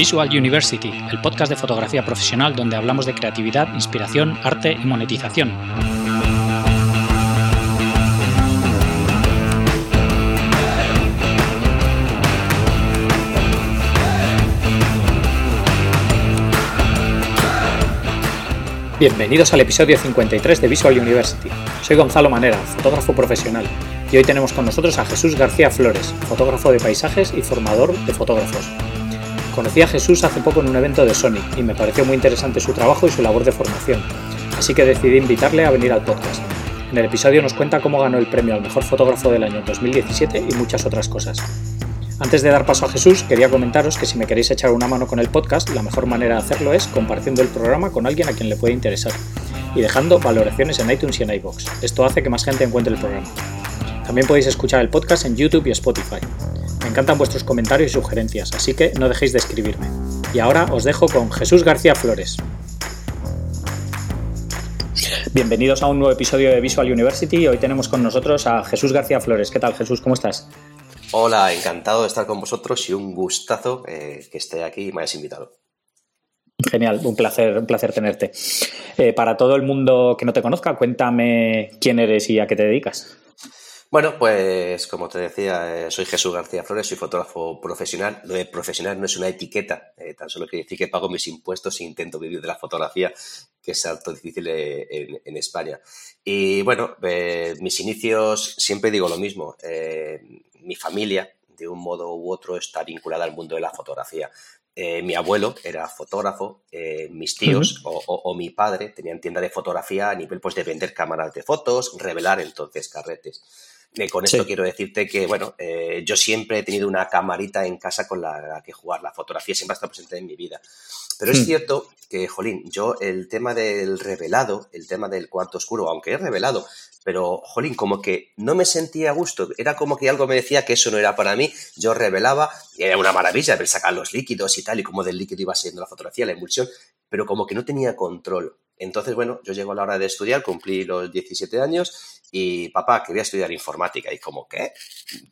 Visual University, el podcast de fotografía profesional donde hablamos de creatividad, inspiración, arte y monetización. Bienvenidos al episodio 53 de Visual University. Soy Gonzalo Manera, fotógrafo profesional, y hoy tenemos con nosotros a Jesús García Flores, fotógrafo de paisajes y formador de fotógrafos. Conocí a Jesús hace poco en un evento de Sony y me pareció muy interesante su trabajo y su labor de formación, así que decidí invitarle a venir al podcast. En el episodio nos cuenta cómo ganó el premio al mejor fotógrafo del año 2017 y muchas otras cosas. Antes de dar paso a Jesús, quería comentaros que si me queréis echar una mano con el podcast, la mejor manera de hacerlo es compartiendo el programa con alguien a quien le puede interesar y dejando valoraciones en iTunes y en iBox. Esto hace que más gente encuentre el programa. También podéis escuchar el podcast en YouTube y Spotify. Me encantan vuestros comentarios y sugerencias, así que no dejéis de escribirme. Y ahora os dejo con Jesús García Flores. Bienvenidos a un nuevo episodio de Visual University. Hoy tenemos con nosotros a Jesús García Flores. ¿Qué tal, Jesús? ¿Cómo estás? Hola, encantado de estar con vosotros y un gustazo eh, que esté aquí y me hayas invitado. Genial, un placer, un placer tenerte. Eh, para todo el mundo que no te conozca, cuéntame quién eres y a qué te dedicas. Bueno, pues como te decía, eh, soy Jesús García Flores, soy fotógrafo profesional. Lo de profesional no es una etiqueta, tan solo quiere decir que pago mis impuestos e intento vivir de la fotografía, que es algo difícil en, en España. Y bueno, mis inicios, siempre digo lo mismo mi familia, de un modo u otro, está vinculada al mundo de la fotografía. Eh, mi abuelo era fotógrafo, eh, mis tíos o, mi padre tenían tienda de fotografía a nivel pues, de vender cámaras de fotos, revelar entonces carretes. Eh, con esto quiero decirte que, bueno, yo siempre he tenido una camarita en casa con la, que jugar. La fotografía siempre ha estado presente en mi vida. Pero es hmm. cierto que, jolín, yo el tema del revelado, el tema del cuarto oscuro, aunque he revelado, pero, jolín, como que no me sentía a gusto. Era como que algo me decía que eso no era para mí. Yo revelaba, y era una maravilla ver sacar los líquidos y tal, y cómo del líquido iba siendo la fotografía, la emulsión, pero como que no tenía control. Entonces, bueno, yo llego a la hora de estudiar, cumplí los 17 años y papá, quería estudiar informática. Y como, ¿qué?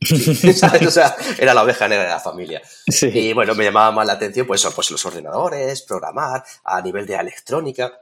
O sea, era la oveja negra de la familia. Y bueno, me llamaba más la atención, pues, pues los ordenadores, programar, a nivel de electrónica.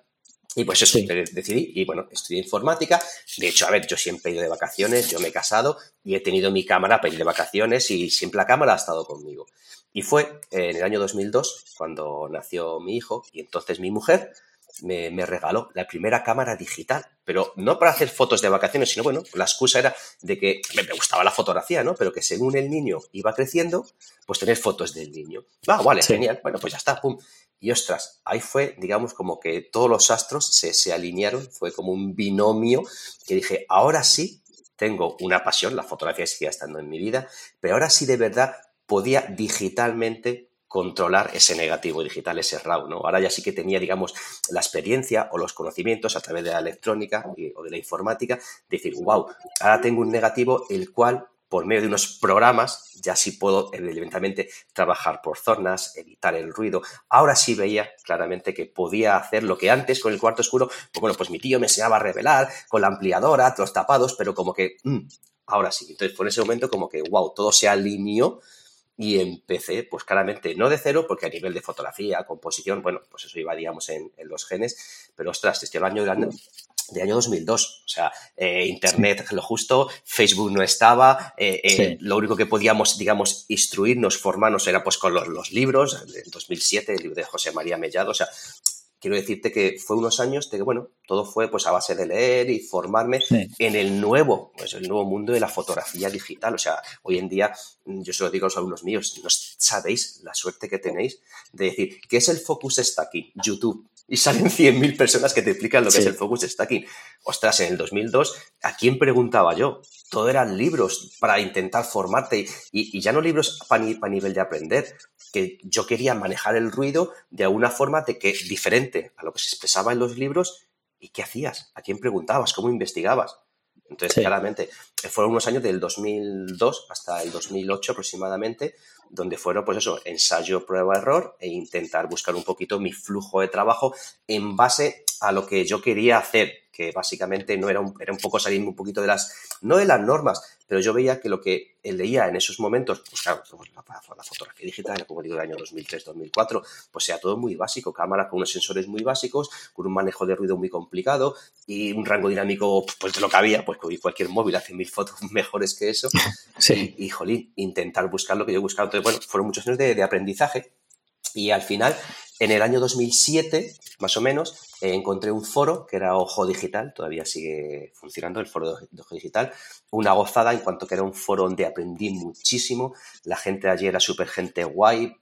Y pues eso, decidí, y bueno, estudié informática. De hecho, a ver, yo siempre he ido de vacaciones, yo me he casado y he tenido mi cámara para ir de vacaciones y siempre la cámara ha estado conmigo. Y fue en el año 2002 cuando nació mi hijo y entonces mi mujer me, regaló la primera cámara digital, pero no para hacer fotos de vacaciones, sino bueno, la excusa era de que me, gustaba la fotografía, ¿no? Pero que según el niño iba creciendo, pues tener fotos del niño. Ah, vale, genial, bueno, pues ya está, pum. Y ostras, ahí fue, digamos, como que todos los astros se, se alinearon, fue como un binomio que dije, ahora sí tengo una pasión, la fotografía sigue estando en mi vida, pero ahora sí de verdad podía digitalmente controlar ese negativo digital, ese RAW, ¿no? Ahora ya sí que tenía, digamos, la experiencia o los conocimientos a través de la electrónica o de la informática, decir, wow, ahora tengo un negativo el cual por medio de unos programas ya sí puedo evidentemente trabajar por zonas, evitar el ruido. Ahora sí veía claramente que podía hacer lo que antes con el cuarto oscuro, pues bueno, pues mi tío me enseñaba a revelar con la ampliadora, los tapados, pero como que mm, ahora sí. Entonces, por ese momento como que wow, todo se alineó y empecé, pues claramente no de cero, porque a nivel de fotografía, composición, bueno, pues eso iba, digamos, en, los genes, pero ostras, este año de año, de año 2002, o sea, eh, Internet lo justo, Facebook no estaba, eh, eh, lo único que podíamos, digamos, instruirnos, formarnos era pues con los, los libros, en 2007, el libro de José María Mellado, o sea, quiero decirte que fue unos años de que, bueno, todo fue pues a base de leer y formarme en el nuevo, pues el nuevo mundo de la fotografía digital. O sea, hoy en día, yo se lo digo a los alumnos míos, no sabéis la suerte que tenéis de decir, ¿qué es el focus stacking? YouTube. Y salen 100.000 personas que te explican lo que es el focus stacking. Ostras, en el 2002, ¿a quién preguntaba yo? Todo eran libros para intentar formarte y, ya no libros para nivel de aprender, que yo quería manejar el ruido de alguna forma de que diferente a lo que se expresaba en los libros y qué hacías, a quién preguntabas, cómo investigabas. Entonces, claramente, fueron unos años del 2002 hasta el 2008 aproximadamente, donde fueron, pues eso, ensayo, prueba, error e intentar buscar un poquito mi flujo de trabajo en base a lo que yo quería hacer, que básicamente no era un, era un poco salirme un poquito de las, no de las normas, pero yo veía que lo que leía en esos momentos, pues claro, pues la, fotografía digital, como digo, del año 2003-2004, pues sea todo muy básico, cámara con unos sensores muy básicos, con un manejo de ruido muy complicado y un rango dinámico, pues de lo que había, pues cualquier móvil hace mil fotos mejores que eso. Sí. Y, jolín, intentar buscar lo que yo he buscado. Entonces, bueno, fueron muchos años de, de aprendizaje y al final en el año 2007, más o menos, eh, encontré un foro que era Ojo Digital, todavía sigue funcionando el foro de Ojo Digital, una gozada en cuanto que era un foro donde aprendí muchísimo, la gente allí era súper gente guay,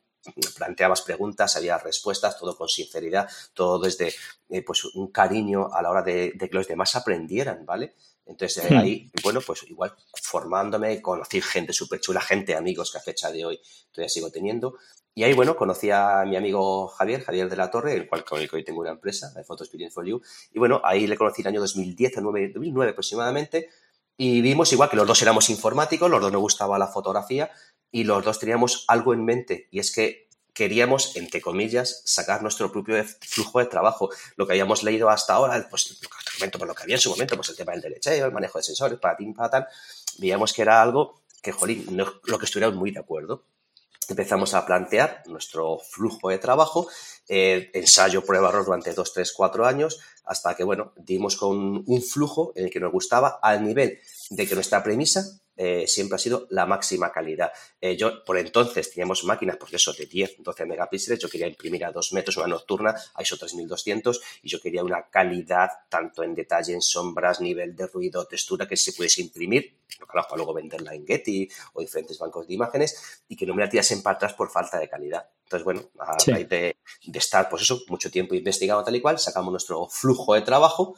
planteabas preguntas, había respuestas, todo con sinceridad, todo desde eh, pues un cariño a la hora de, que los demás aprendieran, ¿vale? Entonces hmm. ahí, bueno, pues igual formándome, conocí gente súper chula, gente, amigos que a fecha de hoy todavía sigo teniendo. Y ahí, bueno, conocí a mi amigo Javier, Javier de la Torre, el cual con el que hoy tengo una empresa, de Photo Experience for You. Y bueno, ahí le conocí el año 2010 2009 aproximadamente. Y vimos igual que los dos éramos informáticos, los dos nos gustaba la fotografía y los dos teníamos algo en mente. Y es que queríamos, entre comillas, sacar nuestro propio flujo de trabajo. Lo que habíamos leído hasta ahora, pues lo, lo que había en su momento, pues el tema del derecheo, el manejo de sensores, para tim, para tal, veíamos que era algo que, jolín, no, lo que estuviéramos muy de acuerdo empezamos a plantear nuestro flujo de trabajo, eh, ensayo, prueba, error durante dos, tres, cuatro años, hasta que, bueno, dimos con un flujo en el que nos gustaba al nivel de que nuestra premisa eh, siempre ha sido la máxima calidad. Eh, yo, por entonces, teníamos máquinas, eso, de 10, 12 megapíxeles. Yo quería imprimir a 2 metros una nocturna, a ISO 3200, y yo quería una calidad tanto en detalle, en sombras, nivel de ruido, textura, que se pudiese imprimir, lo para luego venderla en Getty o diferentes bancos de imágenes, y que no me la tirasen para atrás por falta de calidad. Entonces, bueno, a raíz de, de estar, pues eso, mucho tiempo investigando tal y cual, sacamos nuestro flujo de trabajo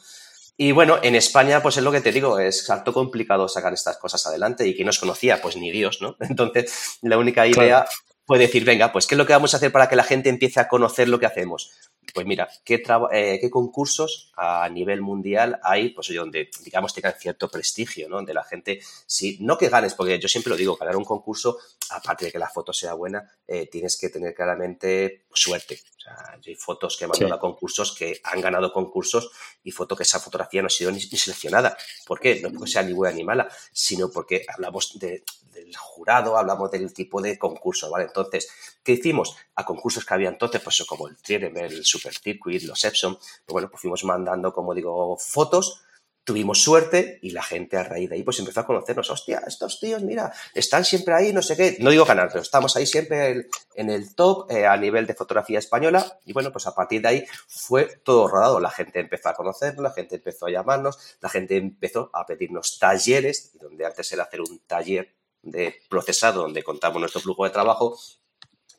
y bueno, en España, pues es lo que te digo, es harto complicado sacar estas cosas adelante y quien nos conocía, pues ni Dios, ¿no? Entonces, la única idea fue decir, venga, pues ¿qué es lo que vamos a hacer para que la gente empiece a conocer lo que hacemos? Pues mira, ¿qué, eh, ¿qué, concursos a nivel mundial hay, pues donde, digamos, tengan cierto prestigio, ¿no? Donde la gente, sí, no que ganes, porque yo siempre lo digo, ganar un concurso, aparte de que la foto sea buena, eh, tienes que tener claramente suerte. O sea, hay fotos que he mandado a concursos que han ganado concursos y foto que esa fotografía no ha sido ni, seleccionada. ¿Por qué? No porque sea ni buena ni mala, sino porque hablamos de, del jurado, hablamos del tipo de concurso, ¿vale? Entonces, ¿qué hicimos? A concursos que había entonces, pues como el Triennial, el Super Circuit, los Epson, pues bueno, pues fuimos mandando, como digo, fotos tuvimos suerte y la gente a raíz de ahí pues empezó a conocernos. Hostia, estos tíos, mira, están siempre ahí, no sé qué. No digo ganar, pero estamos ahí siempre en el top eh, a nivel de fotografía española. Y bueno, pues a partir de ahí fue todo rodado. La gente empezó a conocernos, la gente empezó a llamarnos, la gente empezó a pedirnos talleres, donde antes era hacer un taller de procesado donde contamos nuestro flujo de trabajo,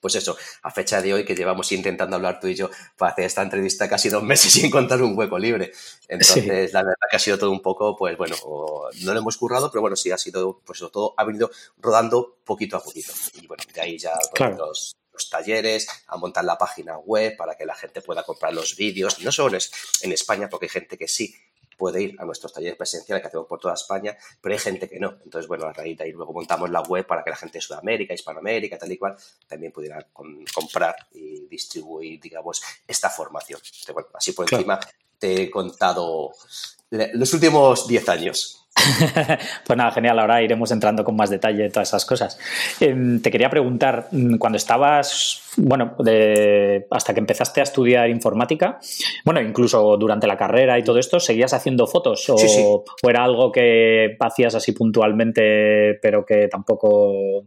pues eso, a fecha de hoy que llevamos intentando hablar tú y yo para hacer esta entrevista casi dos meses sin contar un hueco libre. Entonces, la verdad que ha sido todo un poco, pues bueno, no lo hemos currado, pero bueno, sí ha sido, pues todo ha venido rodando poquito a poquito. Y bueno, de ahí ya los, talleres, a montar la página web para que la gente pueda comprar los vídeos, no solo en España, porque hay gente que sí puede ir a nuestros talleres presenciales que hacemos por toda España, pero hay gente que no. Entonces, bueno, a raíz de ahí luego montamos la web para que la gente de Sudamérica, Hispanoamérica, tal y cual, también pudiera comprar y distribuir, digamos, esta formación. Entonces, bueno, así por encima te he contado los últimos 10 años. pues nada, genial. Ahora iremos entrando con más detalle en todas esas cosas. Em, te quería preguntar, mm, cuando estabas, bueno, hasta que empezaste a estudiar informática, bueno, incluso durante la carrera y todo esto, ¿seguías haciendo fotos? ¿O, o era algo que hacías así puntualmente, pero que tampoco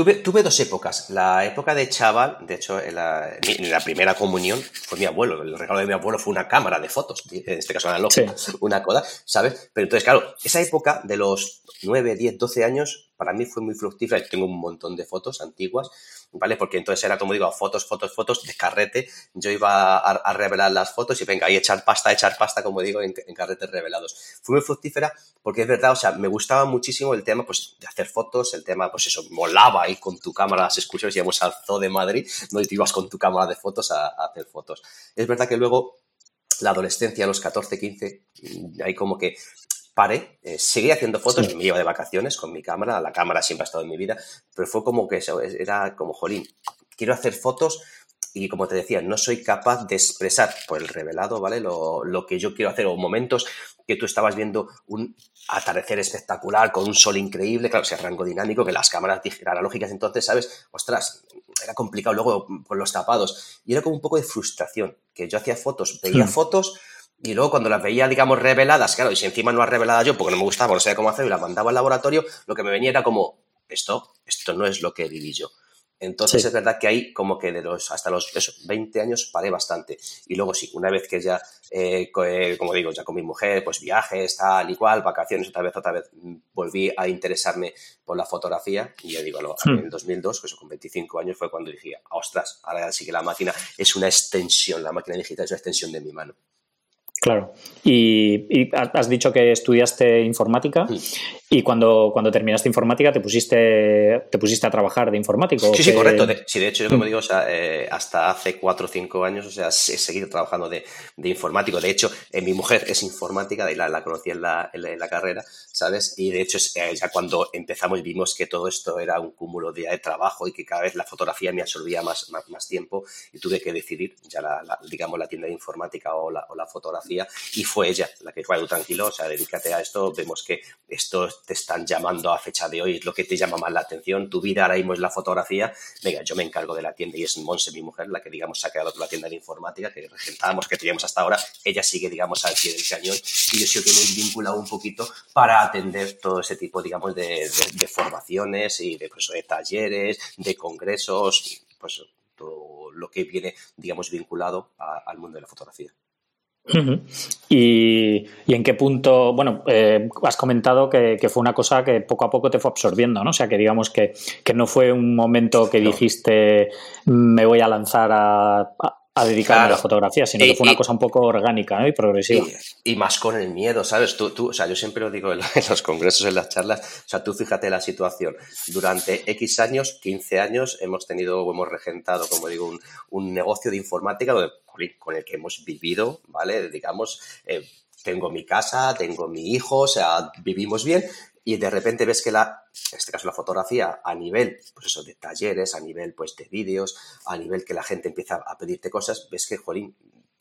Tuve, tuve, dos épocas. La época de chaval, de hecho, en la, primera comunión fue mi abuelo. El regalo de mi abuelo fue una cámara de fotos, en este caso analógica, una coda, ¿sabes? Pero entonces, claro, esa época de los 9, 10, 12 años, para mí fue muy fructífera. Tengo un montón de fotos antiguas ¿vale? Porque entonces era, como digo, fotos, fotos, fotos, de carrete. Yo iba a, revelar las fotos y venga, ahí echar pasta, echar pasta, como digo, en, carretes revelados. Fue muy fructífera porque es verdad, o sea, me gustaba muchísimo el tema, pues, de hacer fotos, el tema, pues eso, molaba ahí con tu cámara las excursiones, íbamos al Zoo de Madrid, no y te ibas con tu cámara de fotos a, a hacer fotos. Es verdad que luego la adolescencia, a los 14, 15, hay como que paré, eh, seguí haciendo fotos, me iba de vacaciones con mi cámara, la cámara siempre ha estado en mi vida, pero fue como que era como, jolín, quiero hacer fotos y como te decía, no soy capaz de expresar por el revelado, ¿vale? Lo, lo, que yo quiero hacer o momentos que tú estabas viendo un atardecer espectacular con un sol increíble, claro, ese rango dinámico que las cámaras analógicas entonces, ¿sabes? Ostras, era complicado luego con los tapados y era como un poco de frustración, que yo hacía fotos, veía hmm. fotos y luego cuando las veía, digamos, reveladas, claro, y si encima no las revelada yo porque no me gustaba, no sabía cómo hacer y las mandaba al laboratorio, lo que me venía era como, esto, esto no es lo que viví yo. Entonces es verdad que ahí como que de los hasta los 20 años paré bastante. Y luego sí, una vez que ya, eh, eh, como digo, ya con mi mujer, pues viajes, tal y cual, vacaciones, otra vez, otra vez, mm, volví a interesarme por la fotografía. Y ya digo, hmm. en el 2002, pues con 25 años fue cuando dije, ostras, ahora sí que la máquina es una extensión, la máquina digital es una extensión de mi mano. Claro. Y, has dicho que estudiaste informática mm. Y cuando, cuando terminaste informática te pusiste, te pusiste a trabajar de informático. Sí, sí, correcto. sí, de hecho, yo como mm. digo, o sea, eh, hasta hace cuatro o cinco años, o sea, he seguido trabajando de, informático. De hecho, eh, mi mujer es informática, y la, la conocí en la, en la, carrera, ¿sabes? Y de hecho, eh, ya cuando empezamos vimos que todo esto era un cúmulo de, de trabajo y que cada vez la fotografía me absorbía más, más, tiempo y tuve que decidir ya, la, digamos, la tienda de informática o la, o la fotografía y fue ella la que fue, tranquilo, o sea, dedícate a esto, vemos que esto te están llamando a fecha de hoy, es lo que te llama más la atención, tu vida ahora mismo es la fotografía, venga, yo me encargo de la tienda y es Monse, mi mujer, la que, digamos, se ha quedado la tienda de informática que regentábamos, que teníamos hasta ahora, ella sigue, digamos, al pie del cañón y yo sí que me he vinculado un poquito para atender todo ese tipo, digamos, de, formaciones y de, pues, de talleres, de congresos, pues todo lo que viene, digamos, vinculado al mundo de la fotografía y, en qué punto, bueno, eh, has comentado que, fue una cosa que poco a poco te fue absorbiendo, ¿no? O sea, que digamos que, no fue un momento que dijiste me voy a lanzar a, a dedicarme a la fotografía, sino que fue una cosa un poco orgánica y progresiva. Y, más con el miedo, ¿sabes? Tú, tú, o sea, yo siempre lo digo en, los congresos, en las charlas, o sea, tú fíjate la situación. Durante X años, 15 años, hemos tenido o hemos regentado, como digo, un, un negocio de informática con el que hemos vivido, ¿vale? Digamos, eh, tengo mi casa, tengo mi hijo, o sea, vivimos bien, y de repente ves que la, en este caso la fotografía, a nivel, pues de talleres, a nivel, pues, de vídeos, a nivel que la gente empieza a pedirte cosas, ves que, jolín,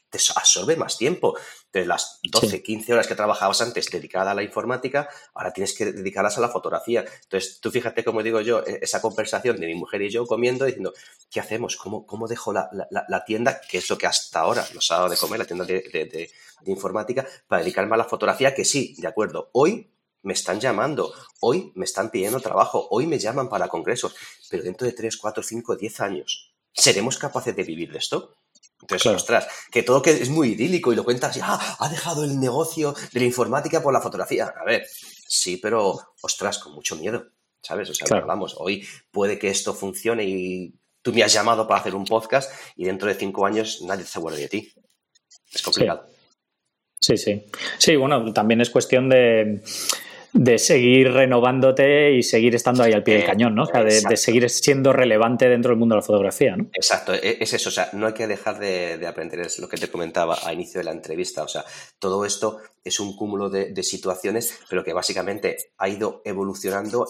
te absorbe más tiempo. De las 12, 15 horas que trabajabas antes dedicada a la informática, ahora tienes que dedicarlas a la fotografía. Entonces, tú fíjate, como digo yo, e-, esa conversación de mi mujer y yo comiendo, diciendo, ¿qué hacemos? ¿Cómo, cómo dejo la, la, tienda, que es lo que hasta ahora nos ha dado de comer, la tienda de, de, de informática, para dedicarme a la fotografía? Que sí, de acuerdo, hoy me están llamando, hoy me están pidiendo trabajo, hoy me llaman para congresos, pero dentro de 3, 4, 5, 10 años, ¿seremos capaces de vivir de esto? Entonces, ostras, que todo que es muy idílico y lo cuentas y, ah, ha dejado el negocio de la informática por la fotografía. A ver, sí, pero, ostras, con mucho miedo, ¿sabes? O sea, hablamos, hoy puede que esto funcione y tú me has llamado para hacer un podcast y dentro de cinco años nadie se acuerda de ti. Es complicado. Sí, sí. Sí, bueno, también es cuestión de de seguir renovándote y seguir estando ahí al pie del eh, cañón, ¿no? O sea, de, seguir siendo relevante dentro del mundo de la fotografía, ¿no? Exacto, e, es eso, o sea, no hay que dejar de, aprender, es lo que te comentaba a inicio de la entrevista, o sea, todo esto es un cúmulo de, de situaciones, pero que básicamente ha ido evolucionando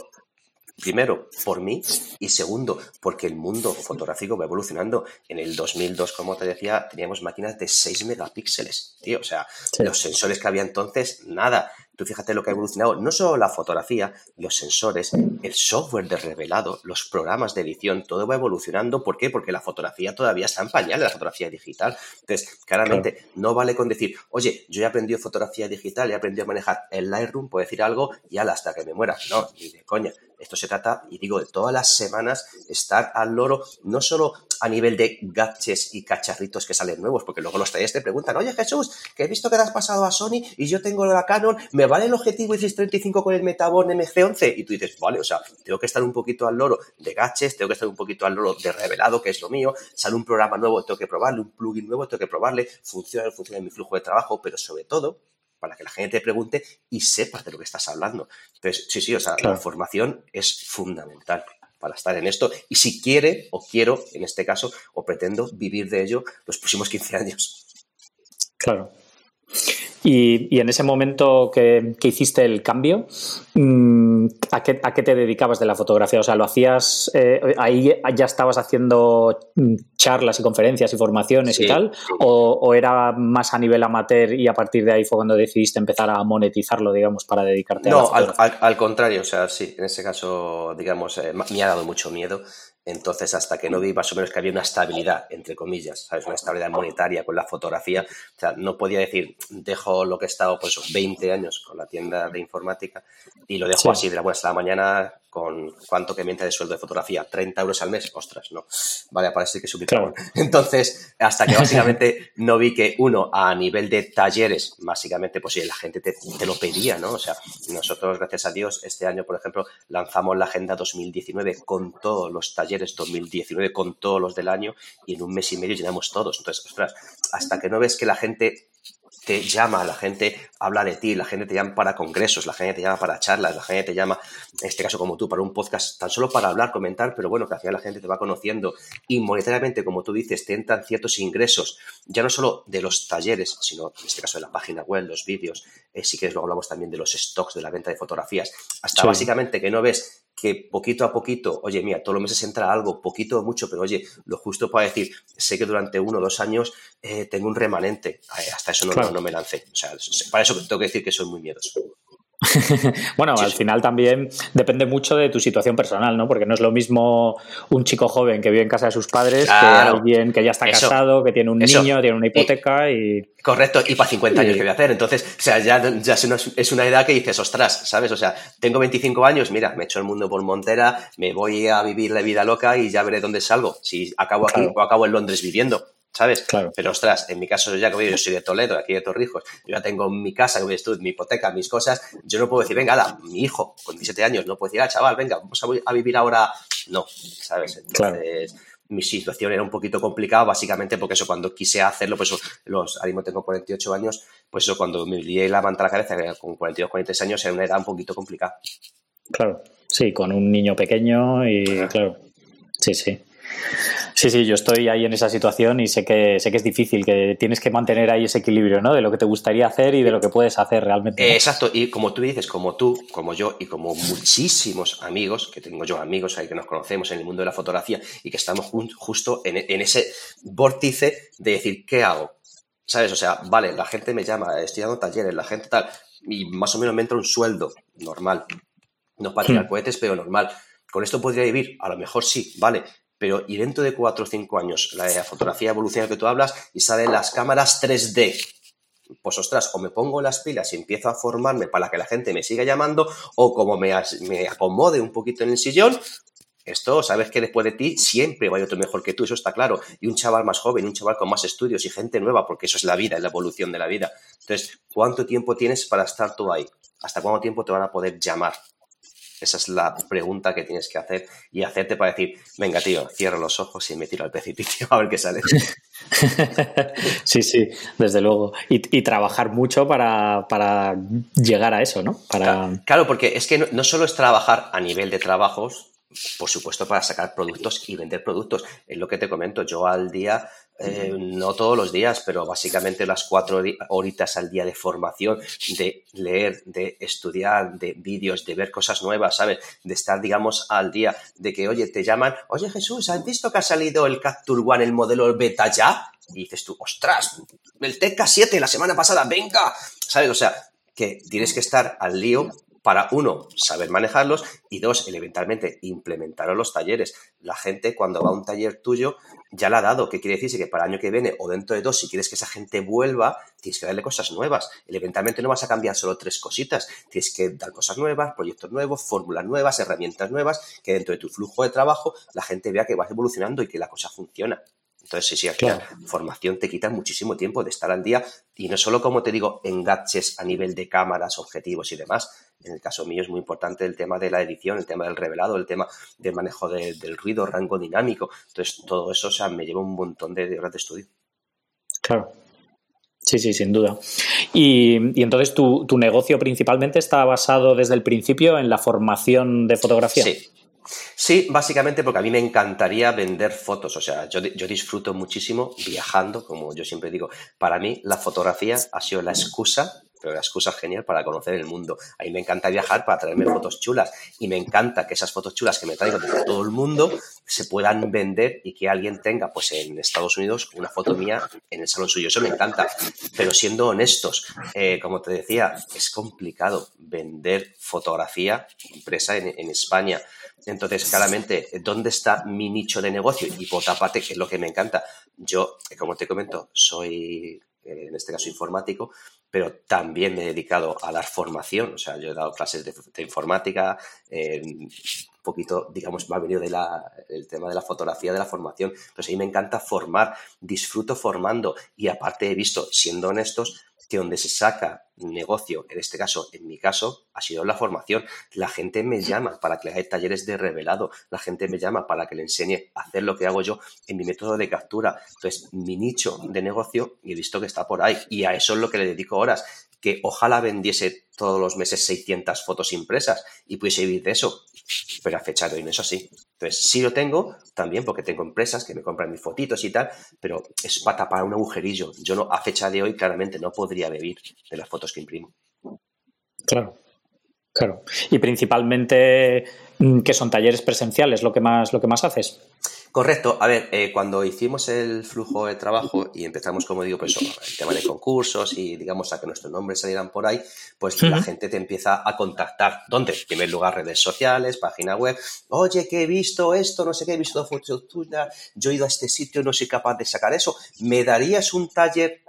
Primero, por mí y segundo, porque el mundo fotográfico va evolucionando. En el 2002, como te decía, teníamos máquinas de 6 megapíxeles, tío. O sea, los sensores que había entonces, nada. Tú fíjate lo que ha evolucionado, no solo la fotografía, los sensores, el software de revelado, los programas de edición, todo va evolucionando. ¿Por qué? Porque la fotografía todavía está en pañal, la fotografía digital. Entonces, claramente, no vale con decir, oye, yo he aprendido fotografía digital, he aprendido a manejar el Lightroom, puedo decir algo y ala, hasta que me muera. No, ni de coña. Esto se trata, y digo, de todas las semanas estar al loro, no solo a nivel de gadgets y cacharritos que salen nuevos, porque luego los talleres te preguntan, oye Jesús, que he visto que has pasado a Sony y yo tengo la Canon, ¿me vale el objetivo X35 con el Metabon MC11? Y tú dices, vale, o sea, tengo que estar un poquito al loro de gadgets, tengo que estar un poquito al loro de revelado, que es lo mío, sale un programa nuevo, tengo que probarle, un plugin nuevo, tengo que probarle, funciona, funciona en mi flujo de trabajo, pero sobre todo, para que la gente te pregunte y sepas de lo que estás hablando. Entonces, sí, sí, o sea, la formación es fundamental para estar en esto y si quiere o quiero, en este caso, o pretendo vivir de ello los próximos 15 años. Claro. Y, en ese momento que, hiciste el cambio, mm, ¿a qué, ¿a qué, te dedicabas de la fotografía? O sea, ¿lo hacías, eh, ahí ya estabas haciendo mm, charlas y conferencias y formaciones y tal? O, era más a nivel amateur y a partir de ahí fue cuando decidiste empezar a monetizarlo, digamos, para dedicarte a la No, al, contrario, o sea, sí, en ese caso, digamos, eh, me ha dado mucho miedo. Entonces, hasta que no vi más o menos que había una estabilidad, entre comillas, ¿sabes? Una estabilidad monetaria con la fotografía, o sea, no podía decir, dejo lo que he estado, pues, 20 años con la tienda de informática y lo dejo así de la buena hasta la mañana con cuánto que miente de sueldo de fotografía, 30 euros al mes, ostras, no, vale, parece que subir. Claro. Entonces, hasta que básicamente no vi que uno, a nivel de talleres, básicamente, pues sí, la gente te, te, lo pedía, ¿no? O sea, nosotros, gracias a Dios, este año, por ejemplo, lanzamos la Agenda 2019 con todos los talleres 2019, con todos los del año, y en un mes y medio llenamos todos. Entonces, ostras, hasta que no ves que la gente te llama, la gente habla de ti, la gente te llama para congresos, la gente te llama para charlas, la gente te llama, en este caso como tú, para un podcast, tan solo para hablar, comentar, pero bueno, que al final la gente te va conociendo y monetariamente, como tú dices, te entran ciertos ingresos, ya no solo de los talleres, sino en este caso de la página web, los vídeos, eh, si quieres luego hablamos también de los stocks, de la venta de fotografías, hasta básicamente que no ves que poquito a poquito, oye, mira, todos los meses entra algo, poquito o mucho, pero oye, lo justo para decir, sé que durante uno o dos años eh, tengo un remanente, hasta eso no, no, me lancé. O sea, para eso tengo que decir que soy muy miedoso. bueno, al final también depende mucho de tu situación personal, ¿no? Porque no es lo mismo un chico joven que vive en casa de sus padres que alguien que ya está casado, que tiene un niño, tiene una hipoteca y... Correcto, y para 50 años que voy a hacer. Entonces, o sea, ya, ya es una edad que dices, ostras, ¿sabes? O sea, tengo 25 años, mira, me echo el mundo por Montera, me voy a vivir la vida loca y ya veré dónde salgo. Si acabo aquí o acabo en Londres viviendo. ¿Sabes? Claro. Pero ostras, en mi caso, ya que yo soy de Toledo, aquí de Torrijos, yo ya tengo mi casa, mi hipoteca, mis cosas, yo no puedo decir, venga, ala, mi hijo con 17 años, no puedo decir, ah, chaval, venga, vamos a, vivir ahora. No, ¿sabes? Entonces. Mi situación era un poquito complicada, básicamente porque eso, cuando quise hacerlo, pues los, ahora mismo tengo 48 años, pues eso, cuando me lié la manta a la cabeza, con 42, 43 años, era una edad un poquito complicada. Claro, sí, con un niño pequeño y, claro, sí, sí. Sí, sí, yo estoy ahí en esa situación y sé que sé que es difícil, que tienes que mantener ahí ese equilibrio, ¿no? De lo que te gustaría hacer y de lo que puedes hacer realmente. exacto, y como tú dices, como tú, como yo y como muchísimos amigos, que tengo yo amigos ahí que nos conocemos en el mundo de la fotografía y que estamos justo en, en ese vórtice de decir, ¿qué hago? ¿Sabes? O sea, vale, la gente me llama, estoy dando talleres, la gente tal, y más o menos me entra un sueldo normal. No para tirar hmm. cohetes, pero normal. ¿Con esto podría vivir? A lo mejor sí, vale, pero y dentro de cuatro o cinco años la fotografía evoluciona que tú hablas y salen las cámaras 3D. Pues ostras, o me pongo las pilas y empiezo a formarme para que la gente me siga llamando, o como me, acomode un poquito en el sillón, esto, sabes que después de ti siempre va a haber otro mejor que tú, eso está claro. Y un chaval más joven, un chaval con más estudios y gente nueva, porque eso es la vida, es la evolución de la vida. Entonces, ¿cuánto tiempo tienes para estar tú ahí? ¿Hasta cuánto tiempo te van a poder llamar? Esa es la pregunta que tienes que hacer y hacerte para decir, venga, tío, cierro los ojos y me tiro al precipicio a ver qué sale. sí, sí, desde luego. Y, trabajar mucho para, llegar a eso, ¿no? Para... Claro, porque es que no, solo es trabajar a nivel de trabajos, por supuesto, para sacar productos y vender productos. Es lo que te comento, yo al día eh, no todos los días, pero básicamente las cuatro horitas al día de formación, de leer, de estudiar, de vídeos, de ver cosas nuevas, ¿sabes? De estar, digamos, al día, de que, oye, te llaman, oye Jesús, ¿has visto que ha salido el Capture One, el modelo beta ya? Y dices tú, ostras, el TK7 la semana pasada, venga, ¿sabes? O sea, que tienes que estar al lío para uno, saber manejarlos y dos, eventualmente implementar los talleres. La gente cuando va a un taller tuyo ya la ha dado. ¿Qué quiere decirse? Que para el año que viene o dentro de dos, si quieres que esa gente vuelva, tienes que darle cosas nuevas. Eventualmente no vas a cambiar solo tres cositas. Tienes que dar cosas nuevas, proyectos nuevos, fórmulas nuevas, herramientas nuevas, que dentro de tu flujo de trabajo la gente vea que vas evolucionando y que la cosa funciona. Entonces, sí, sí, final, formación te quita muchísimo tiempo de estar al día y no solo, como te digo, enganches a nivel de cámaras, objetivos y demás. En el caso mío es muy importante el tema de la edición, el tema del revelado, el tema del manejo del ruido, rango dinámico. Entonces, todo eso, o sea, me lleva un montón de, horas de estudio. Claro. Sí, sí, sin duda. Y, entonces tu, tu, negocio principalmente está basado desde el principio en la formación de fotografía. Sí, Sí, básicamente porque a mí me encantaría vender fotos. O sea, yo, yo, disfruto muchísimo viajando, como yo siempre digo. Para mí, la fotografía ha sido la excusa pero la excusa genial para conocer el mundo. A mí me encanta viajar para traerme fotos chulas y me encanta que esas fotos chulas que me traigo de todo el mundo se puedan vender y que alguien tenga, pues en Estados Unidos, una foto mía en el salón suyo. Eso me encanta. Pero siendo honestos, eh, como te decía, es complicado vender fotografía impresa en, en España. Entonces, claramente, ¿dónde está mi nicho de negocio? Y por otra parte, que es lo que me encanta. Yo, como te comento, soy eh, en este caso informático, pero también me he dedicado a dar formación, o sea, yo he dado clases de, informática, un poquito, digamos, me ha venido del tema de la fotografía, de la formación, entonces ahí me encanta formar, disfruto formando y aparte he visto, siendo honestos, que donde se saca negocio, en este caso, en mi caso, ha sido la formación. La gente me llama para que le haga talleres de revelado, la gente me llama para que le enseñe a hacer lo que hago yo en mi método de captura. Entonces, mi nicho de negocio, y he visto que está por ahí, y a eso es lo que le dedico horas que ojalá vendiese todos los meses 600 fotos impresas y pudiese vivir de eso, pero a fecha de hoy no es así. Entonces, sí lo tengo también porque tengo empresas que me compran mis fotitos y tal, pero es para tapar un agujerillo. Yo no, a fecha de hoy claramente no podría vivir de las fotos que imprimo. Claro, claro. Y principalmente, mm, ¿qué son talleres presenciales lo que más, lo que más haces? Correcto. A ver, eh, cuando hicimos el flujo de trabajo y empezamos, como digo, pues el tema de concursos y digamos a que nuestros nombres salieran por ahí, pues la gente te empieza a contactar. ¿Dónde? En primer lugar, redes sociales, página web. Oye, que he visto esto, no sé qué, he visto fotos tuyas, yo he ido a este sitio, no soy capaz de sacar eso. ¿Me darías un taller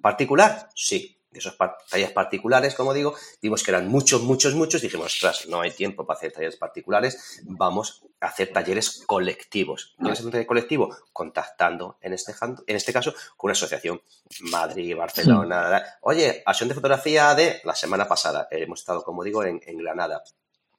particular? Sí esos talleres particulares, como digo, vimos que eran muchos, muchos, muchos, dijimos, ostras, no hay tiempo para hacer talleres particulares, vamos a hacer talleres colectivos. ¿Dónde es un taller colectivo? Contactando, en este, en este caso, con una asociación, Madrid, Barcelona, oye, acción de fotografía de la semana pasada, hemos estado, como digo, en, en Granada.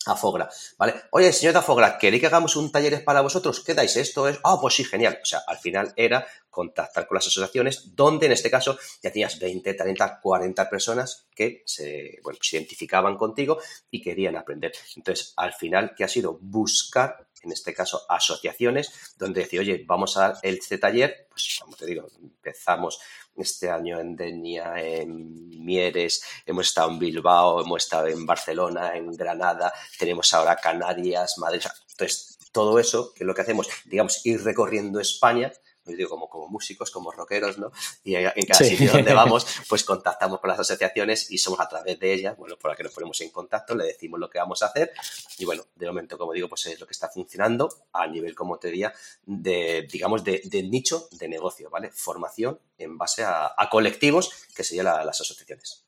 Afogra, ¿vale? Oye, señor de Afogra, ¿queréis que hagamos un taller para vosotros? ¿Qué dais? Esto es, ah, pues sí, genial. O sea, al final era contactar con las asociaciones, donde en este caso ya tenías 20, 30, 40 personas que se, identificaban contigo y querían aprender. Entonces, al final, ¿qué ha sido? Buscar en este caso asociaciones, donde decir, oye, vamos a dar este taller, pues como te digo, empezamos este año en Denia, en Mieres, hemos estado en Bilbao, hemos estado en Barcelona, en Granada, tenemos ahora Canarias, Madrid, entonces todo eso, que es lo que hacemos, digamos, ir recorriendo España, digo, como, como músicos, como rockeros, ¿no? Y en cada sitio donde vamos, pues contactamos con las asociaciones y somos a través de ellas, bueno, por la que nos ponemos en contacto, le decimos lo que vamos a hacer y bueno, de momento, como digo, pues es lo que está funcionando a nivel, como te diría, de, digamos, de, nicho de negocio, ¿vale? Formación en base a, colectivos, que serían las asociaciones.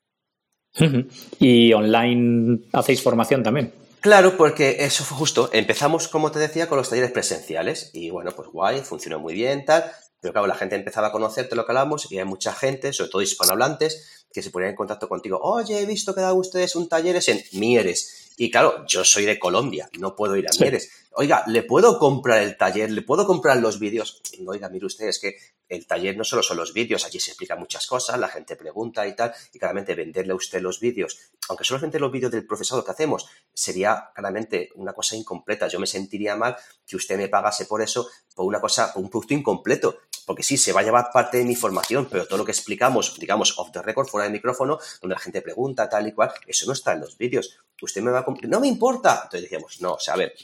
¿Y online hacéis formación también? Claro, porque eso fue justo. Empezamos, como te decía, con los talleres presenciales y bueno, pues guay, funcionó muy bien, tal. Pero claro, la gente empezaba a conocerte lo que hablamos y hay mucha gente, sobre todo hispanohablantes, que se ponían en contacto contigo. Oye, he visto que da ustedes un taller en Mieres. Y claro, yo soy de Colombia, no puedo ir a Mieres. Oiga, ¿le puedo comprar el taller? ¿Le puedo comprar los vídeos? Oiga, mire usted, es que el taller no solo son los vídeos, allí se explican muchas cosas, la gente pregunta y tal, y claramente venderle a usted los vídeos, aunque solamente los vídeos del profesor que hacemos, sería claramente una cosa incompleta. Yo me sentiría mal que usted me pagase por eso, por una cosa, por un producto incompleto. Porque sí, se va a llevar parte de mi formación, pero todo lo que explicamos, digamos, off the record, fuera del micrófono, donde la gente pregunta, tal y cual, eso no está en los vídeos. Usted me va a cumplir, no me importa. Entonces decíamos, no, o sea, a ver,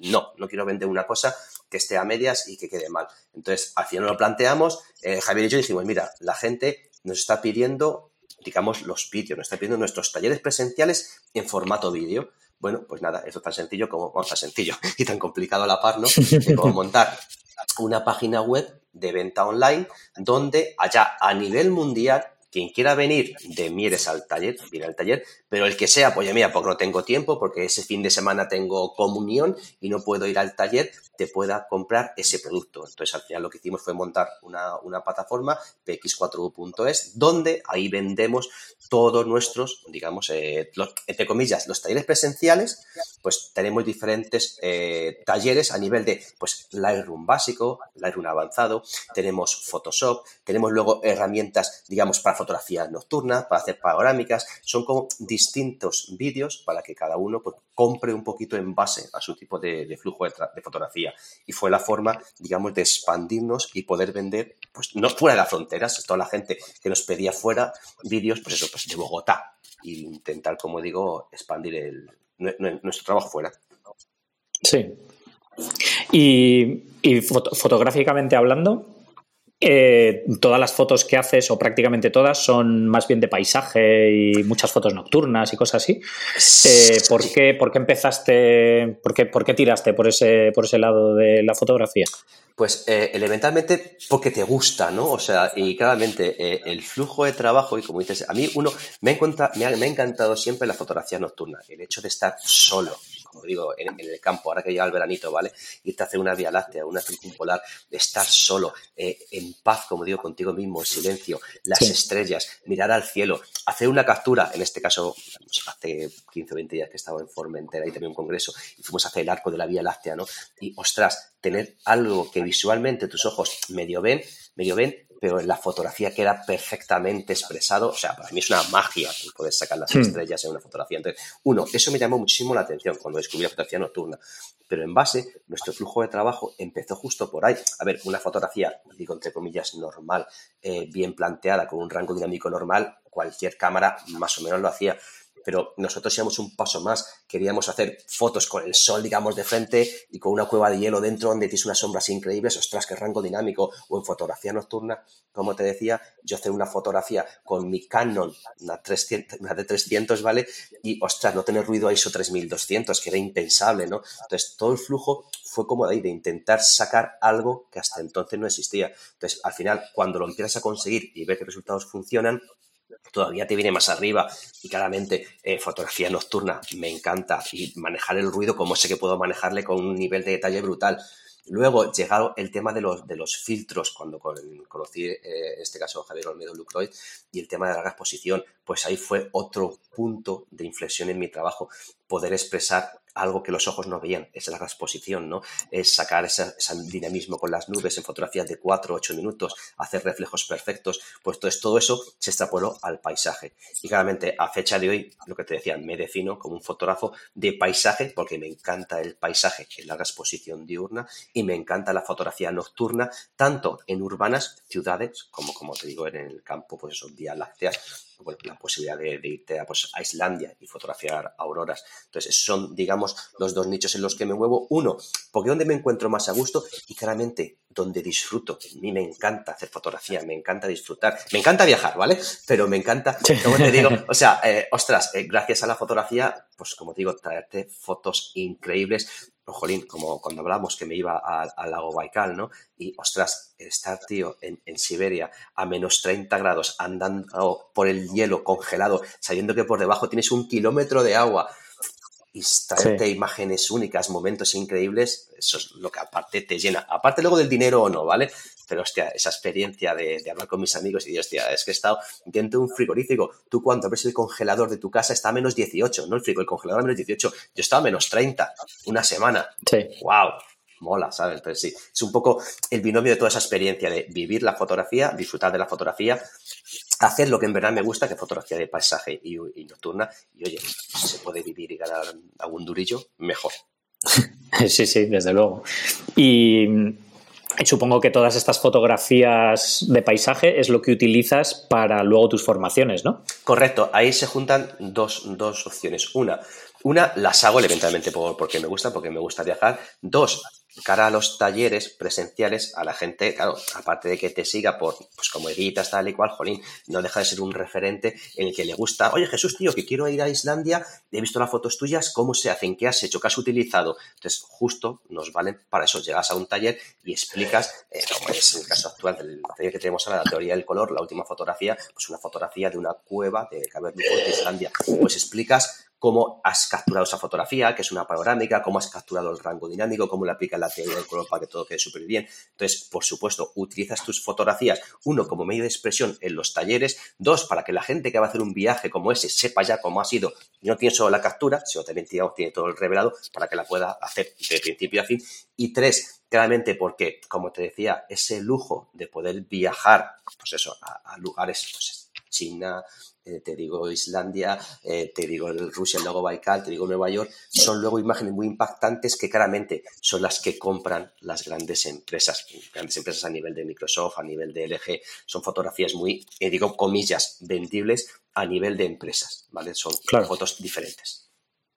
no, no quiero vender una cosa que esté a medias y que quede mal. Entonces, al final lo planteamos, eh, Javier y yo dijimos, mira, la gente nos está pidiendo, digamos, los vídeos, nos está pidiendo nuestros talleres presenciales en formato vídeo. Bueno, pues nada, eso es tan sencillo como, bueno, tan sencillo y tan complicado a la par, ¿no? Como montar una página web de venta online donde allá a nivel mundial quien quiera venir de Mieres al taller, viene al taller, pero el que sea, pues mira, porque no tengo tiempo, porque ese fin de semana tengo comunión y no puedo ir al taller, te pueda comprar ese producto. Entonces, al final lo que hicimos fue montar una, una plataforma, px4u.es, donde ahí vendemos todos nuestros, digamos, eh, entre comillas, los talleres presenciales, pues tenemos diferentes eh, talleres a nivel de, pues, Lightroom básico, Lightroom avanzado, tenemos Photoshop, tenemos luego herramientas, digamos, para fotografía nocturna, para hacer panorámicas. Son como distintos vídeos para que cada uno pues, compre un poquito en base a su tipo de, flujo de, fotografía. Y fue la forma, digamos, de expandirnos y poder vender, pues no fuera de las fronteras, toda la gente que nos pedía fuera vídeos, pues eso, pues de Bogotá. E intentar, como digo, expandir el, nuestro trabajo fuera. Sí. Y, fotográficamente hablando, eh, todas las fotos que haces, o prácticamente todas, son más bien de paisaje y muchas fotos nocturnas y cosas así. Eh, ¿por, qué, ¿por, qué, empezaste, por qué, por qué tiraste por ese, por ese lado de la fotografía? Pues eh, elementalmente porque te gusta, ¿no? O sea, y claramente el flujo de trabajo, y como dices, a mí uno, me me ha, encantado siempre la fotografía nocturna, el hecho de estar solo, como digo, en, el campo, ahora que llega el veranito, ¿vale? Irte a hacer una vía láctea, una circumpolar, estar solo, eh, en paz, como digo, contigo mismo, en silencio, las estrellas, mirar al cielo, hacer una captura, en este caso, pues, hace 15 o 20 días que estaba en Formentera y también un congreso, y fuimos a hacer el arco de la vía láctea, ¿no? Y ostras, tener algo que visualmente tus ojos medio ven, medio ven, pero en la fotografía queda perfectamente expresado. O sea, para mí es una magia poder sacar las hmm. estrellas en una fotografía. Entonces, uno, eso me llamó muchísimo la atención cuando descubrí la fotografía nocturna. Pero en base, nuestro flujo de trabajo empezó justo por ahí. A ver, una fotografía, digo entre comillas, normal, eh, bien planteada, con un rango dinámico normal, cualquier cámara más o menos lo hacía pero nosotros íbamos un paso más. Queríamos hacer fotos con el sol, digamos, de frente y con una cueva de hielo dentro donde tienes unas sombras increíbles. Ostras, qué rango dinámico. O en fotografía nocturna, como te decía, yo hacer una fotografía con mi Canon, una, 300, una de 300, ¿vale? Y, ostras, no tener ruido a ISO 3200, que era impensable, ¿no? Entonces, todo el flujo fue como de ahí, de intentar sacar algo que hasta entonces no existía. Entonces, al final, cuando lo empiezas a conseguir y ves que resultados funcionan, todavía te viene más arriba y claramente eh, fotografía nocturna me encanta y manejar el ruido como sé que puedo manejarle con un nivel de detalle brutal. Luego, llegado el tema de los, de los filtros, cuando conocí, eh, en este caso, Javier Olmedo Lucroid, y el tema de la exposición, pues ahí fue otro punto de inflexión en mi trabajo, poder expresar algo que los ojos no veían, es la exposición, ¿no? Es sacar ese, dinamismo con las nubes en fotografías de 4 o 8 minutos, hacer reflejos perfectos, pues todo eso se extrapoló al paisaje. Y claramente, a fecha de hoy, lo que te decía, me defino como un fotógrafo de paisaje porque me encanta el paisaje en larga exposición diurna y me encanta la fotografía nocturna, tanto en urbanas, ciudades, como, como te digo, en el campo, pues eso, vía láctea, la posibilidad de, irte a, pues, a, Islandia y fotografiar auroras. Entonces, son, digamos, los dos nichos en los que me muevo. Uno, porque donde me encuentro más a gusto y claramente donde disfruto. A mí me encanta hacer fotografía, me encanta disfrutar, me encanta viajar, ¿vale? Pero me encanta, como te digo, o sea, eh, ostras, eh, gracias a la fotografía, pues como digo, traerte fotos increíbles jolín, como cuando hablamos que me iba al, lago Baikal, ¿no? Y, ostras, estar, tío, en, Siberia a menos 30 grados, andando por el hielo congelado, sabiendo que por debajo tienes un kilómetro de agua y traerte imágenes únicas, momentos increíbles, eso es lo que aparte te llena. Aparte luego del dinero o no, ¿vale? Pero, hostia, esa experiencia de, hablar con mis amigos y decir, hostia, es que he estado dentro de un frigorífico. Tú cuando abres el congelador de tu casa está a menos 18, ¿no? El frigo, el congelador a menos 18. Yo estaba a menos 30, una semana. Sí. ¡Wow! Mola, ¿sabes? Entonces sí, es un poco el binomio de toda esa experiencia de vivir la fotografía, disfrutar de la fotografía, hacer lo que en verdad me gusta, que fotografía de paisaje y, y nocturna. Y oye, si se puede vivir y ganar algún durillo, mejor. Sí, sí, desde luego. Y Supongo que todas estas fotografías de paisaje es lo que utilizas para luego tus formaciones, ¿no? Correcto, ahí se juntan dos, dos opciones. Una, una las hago eventualmente porque me gusta, porque me gusta viajar. Dos, cara a los talleres presenciales, a la gente, claro, aparte de que te siga por, pues como editas, tal y cual, jolín, no deja de ser un referente en el que le gusta, oye Jesús, tío, que quiero ir a Islandia, he visto las fotos tuyas, cómo se hacen, qué has hecho, qué has utilizado. Entonces, justo nos valen para eso. Llegas a un taller y explicas, eh, como es el caso actual del taller que tenemos ahora, la teoría del color, la última fotografía, pues una fotografía de una cueva de Cabernet de Islandia. Pues explicas cómo has capturado esa fotografía, que es una panorámica, cómo has capturado el rango dinámico, cómo le aplicas la teoría del color para que todo quede súper bien. Entonces, por supuesto, utilizas tus fotografías, uno, como medio de expresión en los talleres, dos, para que la gente que va a hacer un viaje como ese sepa ya cómo ha sido, y no tiene solo la captura, sino también tiene todo el revelado para que la pueda hacer de principio a fin. Y tres, claramente porque, como te decía, ese lujo de poder viajar, pues eso, a, lugares, pues China, eh, te digo Islandia, eh, te digo Rusia, el lago Baikal, te digo Nueva York, son luego imágenes muy impactantes que claramente son las que compran las grandes empresas, grandes empresas a nivel de Microsoft, a nivel de LG, son fotografías muy, eh, digo comillas, vendibles a nivel de empresas, ¿vale? Son fotos diferentes.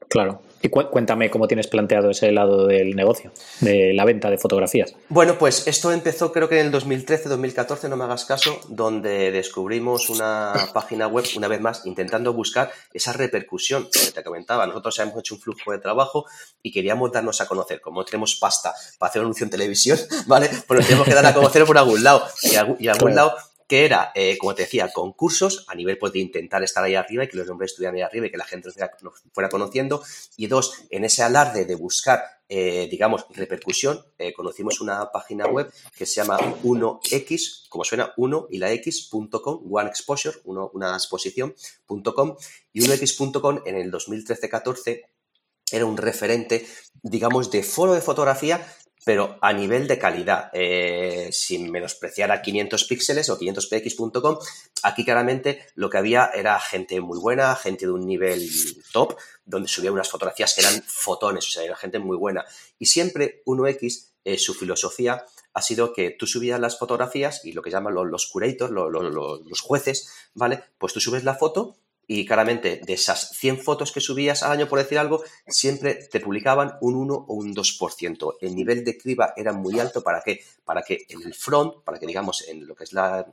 Claro. Y cuéntame cómo tienes planteado ese lado del negocio, de la venta de fotografías. Bueno, pues esto empezó creo que en el 2013, 2014, no me hagas caso, donde descubrimos una página web, una vez más, intentando buscar esa repercusión que te comentaba. Nosotros hemos hecho un flujo de trabajo y queríamos darnos a conocer. Como tenemos pasta para hacer un anuncio en televisión, ¿vale? Pues nos tenemos que dar a conocer por algún lado. Y, a, algún lado que era, eh, como te decía, concursos a nivel pues, de intentar estar ahí arriba y que los nombres estuvieran ahí arriba y que la gente nos fuera conociendo. Y dos, en ese alarde de buscar, eh, digamos, repercusión, eh, conocimos una página web que se llama 1x, como suena 1 y la x.com, one exposure, uno, una exposición.com. Y 1x.com en el 2013-14 era un referente, digamos, de foro de fotografía pero a nivel de calidad, eh, sin menospreciar a 500 píxeles o 500px.com, aquí claramente lo que había era gente muy buena, gente de un nivel top, donde subía unas fotografías que eran fotones, o sea, era gente muy buena. Y siempre 1X, eh, su filosofía ha sido que tú subías las fotografías y lo que llaman los, los curators, los jueces, ¿vale? Pues tú subes la foto y claramente de esas 100 fotos que subías al año, por decir algo, siempre te publicaban un 1 o un 2%. El nivel de criba era muy alto. ¿Para qué? Para que en el front, para que digamos en lo que es la,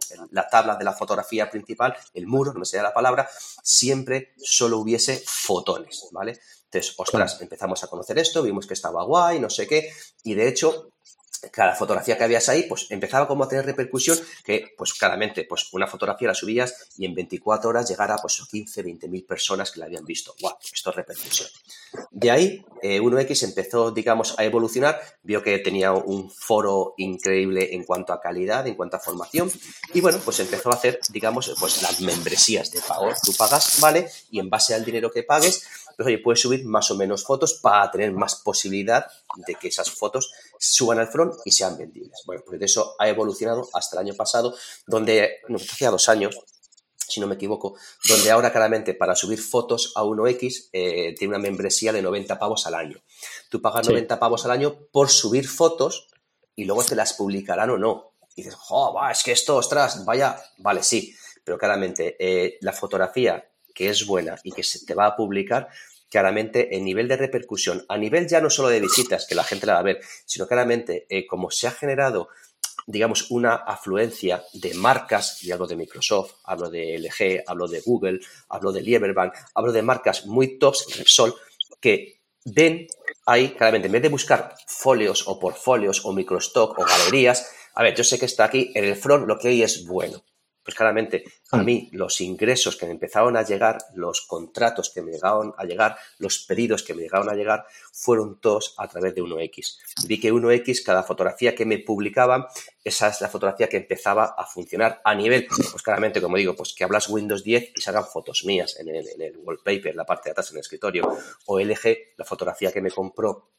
tabla de la fotografía principal, el muro, no me sé la palabra, siempre solo hubiese fotones, ¿vale? Entonces, ostras, empezamos a conocer esto, vimos que estaba guay, no sé qué, y de hecho cada fotografía que habías ahí, pues empezaba como a tener repercusión, que pues claramente, pues una fotografía la subías y en 24 horas llegara pues 15, 20 mil personas que la habían visto. ¡Guau! Esto es repercusión. De ahí, 1X eh, empezó, digamos, a evolucionar, vio que tenía un foro increíble en cuanto a calidad, en cuanto a formación, y bueno, pues empezó a hacer, digamos, pues las membresías de pago. Tú pagas, ¿vale? Y en base al dinero que pagues, pues oye, puedes subir más o menos fotos para tener más posibilidad de que esas fotos suban al front y sean vendibles. Bueno, pues de eso ha evolucionado hasta el año pasado, donde, no, hacía dos años, si no me equivoco, donde ahora claramente para subir fotos a 1X eh, tiene una membresía de 90 pavos al año. Tú pagas 90 pavos al año por subir fotos y luego te las publicarán o no. Y dices, jo, va, es que esto, ostras, vaya, vale, sí, pero claramente eh, la fotografía que es buena y que se te va a publicar, claramente el nivel de repercusión, a nivel ya no solo de visitas, que la gente la va a ver, sino claramente eh, como se ha generado digamos, una afluencia de marcas, y hablo de Microsoft, hablo de LG, hablo de Google, hablo de Lieberbank, hablo de marcas muy tops, Repsol, que ven ahí, claramente, en vez de buscar folios o portfolios o microstock o galerías, a ver, yo sé que está aquí, en el front lo que hay es bueno. Pues claramente, a mm. mí los ingresos que me empezaron a llegar, los contratos que me llegaron a llegar, los pedidos que me llegaron a llegar, fueron todos a través de 1X. Vi que 1X, cada fotografía que me publicaban, esa es la fotografía que empezaba a funcionar a nivel, pues claramente, como digo, pues que hablas Windows 10 y salgan fotos mías en el, en el wallpaper, en la parte de atrás, en el escritorio, o LG, la fotografía que me compró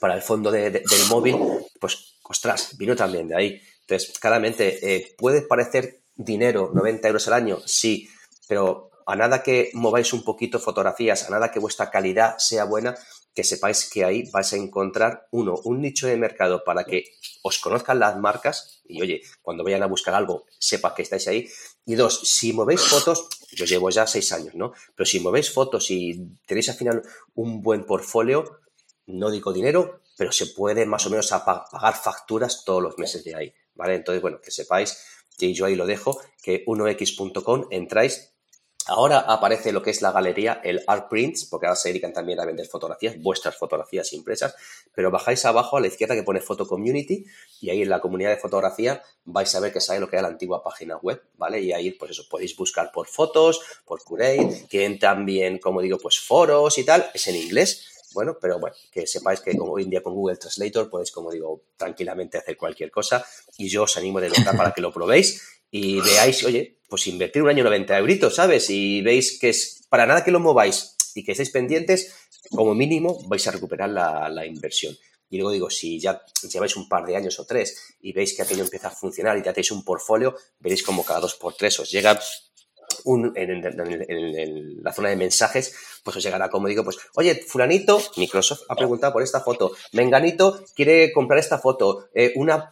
para el fondo del móvil, pues, ostras, vino también de ahí. Entonces, claramente, eh, puede parecer dinero, 90 euros al año, sí, pero a nada que mováis un poquito fotografías, a nada que vuestra calidad sea buena, que sepáis que ahí vais a encontrar, uno, un nicho de mercado para que os conozcan las marcas y, oye, cuando vayan a buscar algo, sepa que estáis ahí. Y dos, si movéis fotos, yo llevo ya seis años, ¿no? Pero si movéis fotos y tenéis al final un buen portfolio, no digo dinero, pero se puede más o menos pagar facturas todos los meses de ahí, ¿vale? Entonces, bueno, que sepáis y yo ahí lo dejo, que 1x.com entráis. Ahora aparece lo que es la galería, el Art Prints, porque ahora se dedican también a vender fotografías, vuestras fotografías impresas, pero bajáis abajo a la izquierda que pone Photo Community y ahí en la comunidad de fotografía vais a ver que sale lo que era la antigua página web, ¿vale? Y ahí, pues eso, podéis buscar por fotos, por Curate, tienen también, como digo, pues foros y tal, es en inglés, bueno, pero bueno, que sepáis que como hoy en día con Google Translator podéis, como digo, tranquilamente hacer cualquier cosa y yo os animo de verdad para que lo probéis y veáis, oye, pues invertir un año 90 euritos, ¿sabes? Y veis que es para nada que lo mováis y que estéis pendientes, como mínimo vais a recuperar la, inversión. Y luego digo, si ya lleváis un par de años o tres y veis que aquello empieza a funcionar y ya tenéis un portfolio, veréis como cada dos por tres os llega en, la zona de mensajes, pues os llegará, como digo, pues, oye, fulanito, Microsoft ha preguntado por esta foto, Menganito quiere comprar esta foto, eh, una,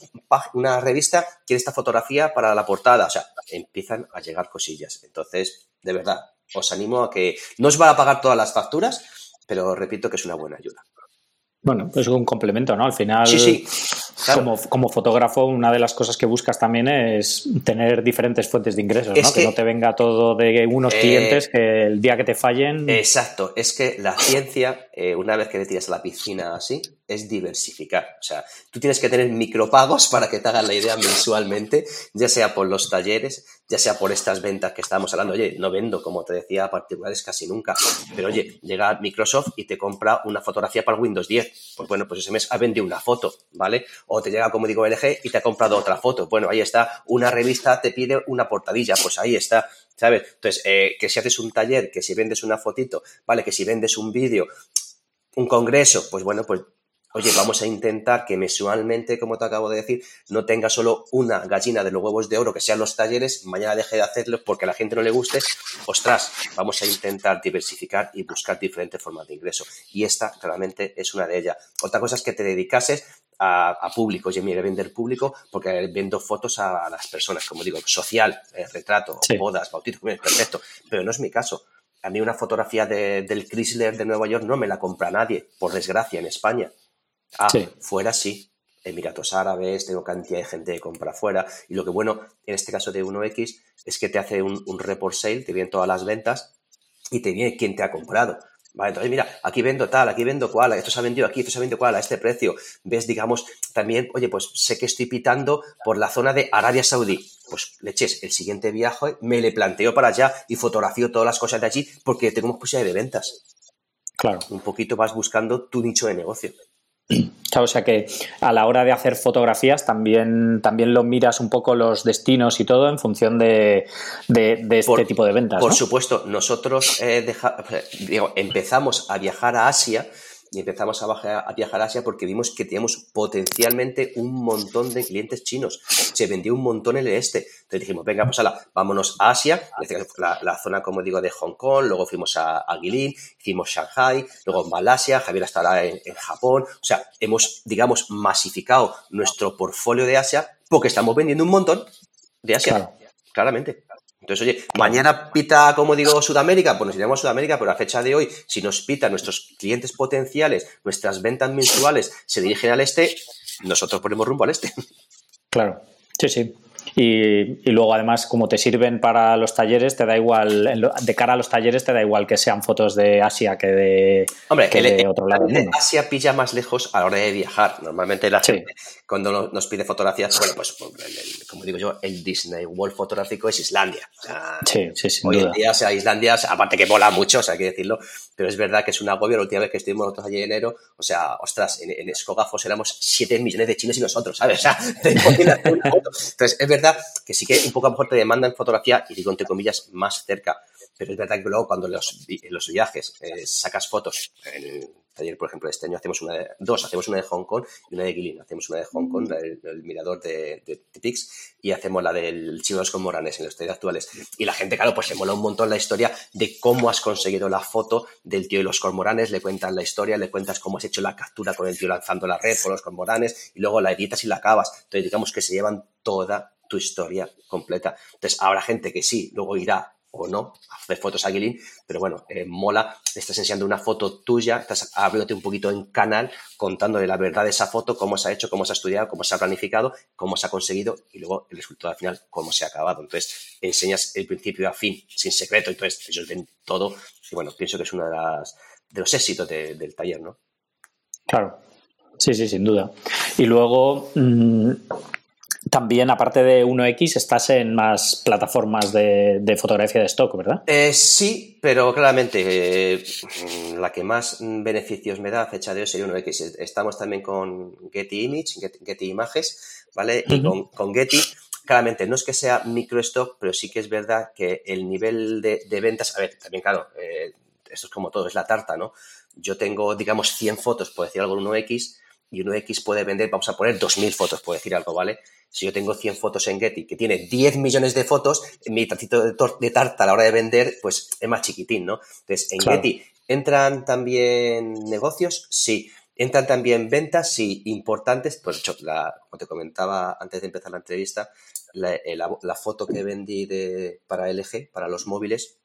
una revista quiere esta fotografía para la portada, o sea, empiezan a llegar cosillas. Entonces, de verdad, os animo a que no os va a pagar todas las facturas, pero repito que es una buena ayuda. Bueno, pues un complemento, ¿no? Al final, sí, sí. Como, como, fotógrafo, una de las cosas que buscas también es tener diferentes fuentes de ingresos, ¿no? Que, no te venga todo de unos eh, clientes que el día que te fallen. Exacto, es que la ciencia, eh, una vez que te tiras a la piscina así, es diversificar. O sea, tú tienes que tener micropagos para que te hagan la idea mensualmente, ya sea por los talleres, ya sea por estas ventas que estamos hablando. Oye, no vendo, como te decía, a particulares casi nunca. Pero oye, llega Microsoft y te compra una fotografía para Windows 10. Pues bueno, pues ese mes ha vendido una foto, ¿vale? O te llega, como digo, LG y te ha comprado otra foto. Bueno, ahí está. Una revista te pide una portadilla, pues ahí está. ¿Sabes? Entonces, eh, que si haces un taller, que si vendes una fotito, ¿vale? Que si vendes un vídeo, un congreso, pues bueno, pues oye, vamos a intentar que mensualmente, como te acabo de decir, no tenga solo una gallina de los huevos de oro que sean los talleres, mañana deje de hacerlo porque a la gente no le guste, ostras, vamos a intentar diversificar y buscar diferentes formas de ingreso. Y esta claramente es una de ellas. Otra cosa es que te dedicases a, público, oye, mire, vender público porque vendo fotos a, las personas, como digo, social, eh, retrato, bodas, bautizos, perfecto, pero no es mi caso. A mí una fotografía del Chrysler de Nueva York no me la compra nadie, por desgracia, en España. Ah, fuera sí. Emiratos Árabes, tengo cantidad de gente que compra fuera. Y lo que bueno, en este caso de 1X, es que te hace un, un report sale, te vienen todas las ventas y te viene quién te ha comprado. Vale, entonces mira, aquí vendo tal, aquí vendo cual, esto se ha vendido aquí, esto se ha vendido cual, a este precio. Ves, digamos, también, oye, pues sé que estoy pitando por la zona de Arabia Saudí. Pues leches, el siguiente viaje me le planteo para allá y fotografío todas las cosas de allí porque tengo posibilidad de ventas. Claro. Un poquito vas buscando tu nicho de negocio. O sea que a la hora de hacer fotografías también, también lo miras un poco los destinos y todo en función de, este tipo de ventas. Por supuesto, nosotros eh, empezamos a viajar a Asia y empezamos a, viajar a Asia porque vimos que teníamos potencialmente un montón de clientes chinos. Se vendió un montón en el este. Entonces dijimos, venga, pues ala, vámonos a Asia, la, zona, como digo, de Hong Kong, luego fuimos a, a Guilin, hicimos Shanghai, luego Malasia, Javier estará en, en Japón. O sea, hemos, digamos, masificado nuestro portfolio de Asia porque estamos vendiendo un montón de Asia. Claramente. Entonces, oye, mañana pita, como digo, Sudamérica, pues nos iremos a Sudamérica, pero a fecha de hoy, si nos pita nuestros clientes potenciales, nuestras ventas mensuales se dirigen al este, nosotros ponemos rumbo al este. Claro, sí, sí. Y, luego, además, como te sirven para los talleres, te da igual, de cara a los talleres, te da igual que sean fotos de Asia que de, Hombre, de otro lado. De Asia pilla más lejos a la hora de viajar. Normalmente la gente, cuando nos pide fotografías, bueno, pues, como digo yo, el Disney World fotográfico es Islandia. sí, sí, sí. Hoy en día, o sea, Islandia, aparte que mola mucho, o sea, hay que decirlo, pero es verdad que es un agobio. La última vez que estuvimos nosotros allí en enero, o sea, ostras, en, en Escogafos éramos 7 millones de chinos y nosotros, ¿sabes? O sea, entonces, es verdad que sí que un poco a lo mejor te demandan fotografía, y digo entre comillas, más cerca. Pero es verdad que luego cuando los, los viajes eh, sacas fotos, en taller, por ejemplo, este año hacemos una de, dos, hacemos una de Hong Kong y una de Guilin. Hacemos una de Hong Kong, el, mirador de, de, Pix, y hacemos la del Chino de los Cormoranes en los talleres actuales. Y la gente, claro, pues se mola un montón la historia de cómo has conseguido la foto del tío de los cormoranes, le cuentas la historia, le cuentas cómo has hecho la captura con el tío lanzando la red por los cormoranes, y luego la editas y la acabas. Entonces, digamos que se llevan toda tu historia completa. Entonces, habrá gente que sí, luego irá o no hacer fotos a Guilin, pero bueno, eh, mola, estás enseñando una foto tuya, estás abriéndote un poquito en canal, contándole la verdad de esa foto, cómo se ha hecho, cómo se ha estudiado, cómo se ha planificado, cómo se ha conseguido y luego el resultado al final, cómo se ha acabado. Entonces, enseñas el principio a fin, sin secreto, entonces ellos ven todo y bueno, pienso que es uno de, de los éxitos del taller, ¿no? Claro, sí, sí, sin duda. Y luego... Mm, también, aparte de 1X, estás en más plataformas de, fotografía de stock, ¿verdad? Eh, sí, pero claramente eh, la que más beneficios me da a fecha de hoy sería 1X. Estamos también con Getty Image, Getty, Images, ¿vale? Y con, Getty, claramente, no es que sea microstock, pero sí que es verdad que el nivel de, ventas, a ver, también claro, eh, esto es como todo, es la tarta, ¿no? Yo tengo, digamos, 100 fotos, por decir algo, en 1X, y 1X puede vender, vamos a poner 2.000 fotos, puedo decir algo, ¿vale? Si yo tengo 100 fotos en Getty que tiene 10 millones de fotos, mi tantito de, tarta a la hora de vender, pues es más chiquitín, ¿no? Entonces, en Getty, ¿entran también negocios? Sí. ¿Entran también ventas? Sí. ¿Importantes? Pues, hecho, la, como te comentaba antes de empezar la entrevista, la, eh, foto que vendí de, para LG, para los móviles,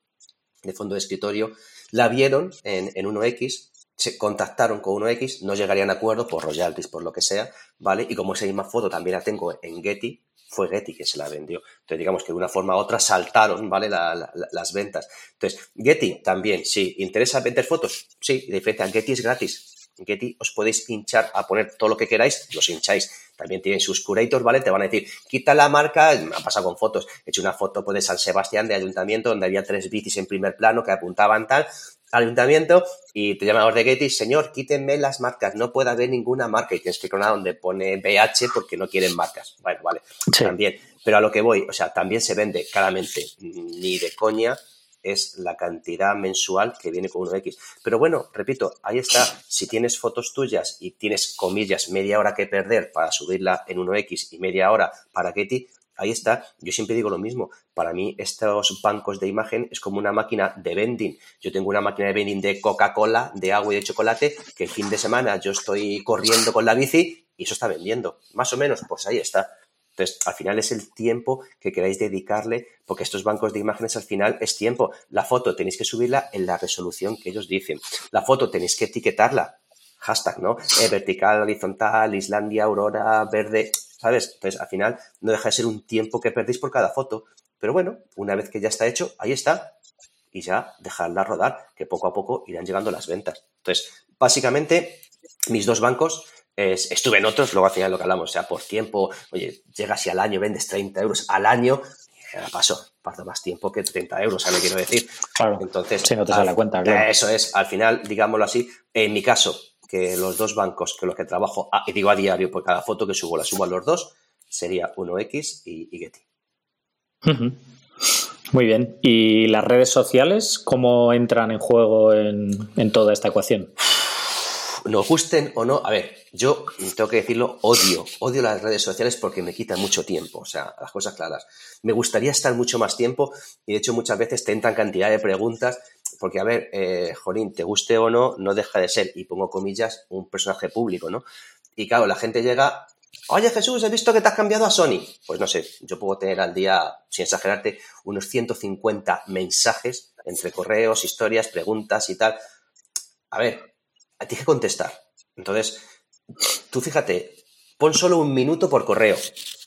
de fondo de escritorio, la vieron en, en 1X se contactaron con 1X, no llegarían a acuerdo por royalties, por lo que sea, ¿vale? Y como esa misma foto también la tengo en Getty, fue Getty que se la vendió. Entonces, digamos que de una forma u otra saltaron, ¿vale? las ventas. Entonces, Getty también, sí. ¿Interesa vender fotos? Sí, de diferencia, Getty es gratis. Getty os podéis hinchar a poner todo lo que queráis, los hincháis. También tienen sus curators, ¿vale? Te van a decir, quita la marca, me ha pasado con fotos. He hecho una foto pues, de San Sebastián, de ayuntamiento, donde había tres bicis en primer plano que apuntaban tal ayuntamiento y te llaman de Getty, señor, quítenme las marcas, no puede haber ninguna marca y tienes que clonar donde pone BH porque no quieren marcas. Bueno, vale, también. Pero a lo que voy, o sea, también se vende claramente, ni de coña es la cantidad mensual que viene con 1X. Pero bueno, repito, ahí está. Si tienes fotos tuyas y tienes, comillas, media hora que perder para subirla en 1X y media hora para Getty, ahí está. Yo siempre digo lo mismo. Para mí, estos bancos de imagen es como una máquina de vending. Yo tengo una máquina de vending de Coca-Cola, de agua y de chocolate, que el fin de semana yo estoy corriendo con la bici y eso está vendiendo. Más o menos, pues ahí está. Entonces, al final es el tiempo que queráis dedicarle, porque estos bancos de imágenes al final es tiempo. La foto tenéis que subirla en la resolución que ellos dicen. La foto tenéis que etiquetarla. Hashtag, ¿no? Eh, vertical, horizontal, Islandia, aurora, verde. ¿Sabes? Entonces, al final, no deja de ser un tiempo que perdéis por cada foto. Pero bueno, una vez que ya está hecho, ahí está. Y ya dejarla rodar, que poco a poco irán llegando las ventas. Entonces, básicamente, mis dos bancos, estuve en otros, luego al final lo que hablamos, o sea, por tiempo, oye, llegas y al año vendes 30 euros al año, paso, parto más tiempo que 30 euros, ¿sabes lo quiero decir? Claro. Entonces, si no te sale la cuenta, claro. Eso es, al final, digámoslo así, en mi caso, que los dos bancos con los que trabajo, y digo a diario, por cada foto que subo la subo a los dos, sería 1X y, Getty. Muy bien. ¿Y las redes sociales cómo entran en juego en, toda esta ecuación? Nos gusten o no, a ver, yo tengo que decirlo, odio, odio las redes sociales porque me quitan mucho tiempo, o sea, las cosas claras. Me gustaría estar mucho más tiempo y de hecho muchas veces te entran cantidad de preguntas porque, a ver, eh, Jorín, te guste o no, no deja de ser, y pongo comillas, un personaje público, ¿no? Y claro, la gente llega, oye Jesús, he visto que te has cambiado a Sony. Pues no sé, yo puedo tener al día, sin exagerarte, unos 150 mensajes entre correos, historias, preguntas y tal. A ver, tienes que contestar. Entonces, tú fíjate, pon solo un minuto por correo,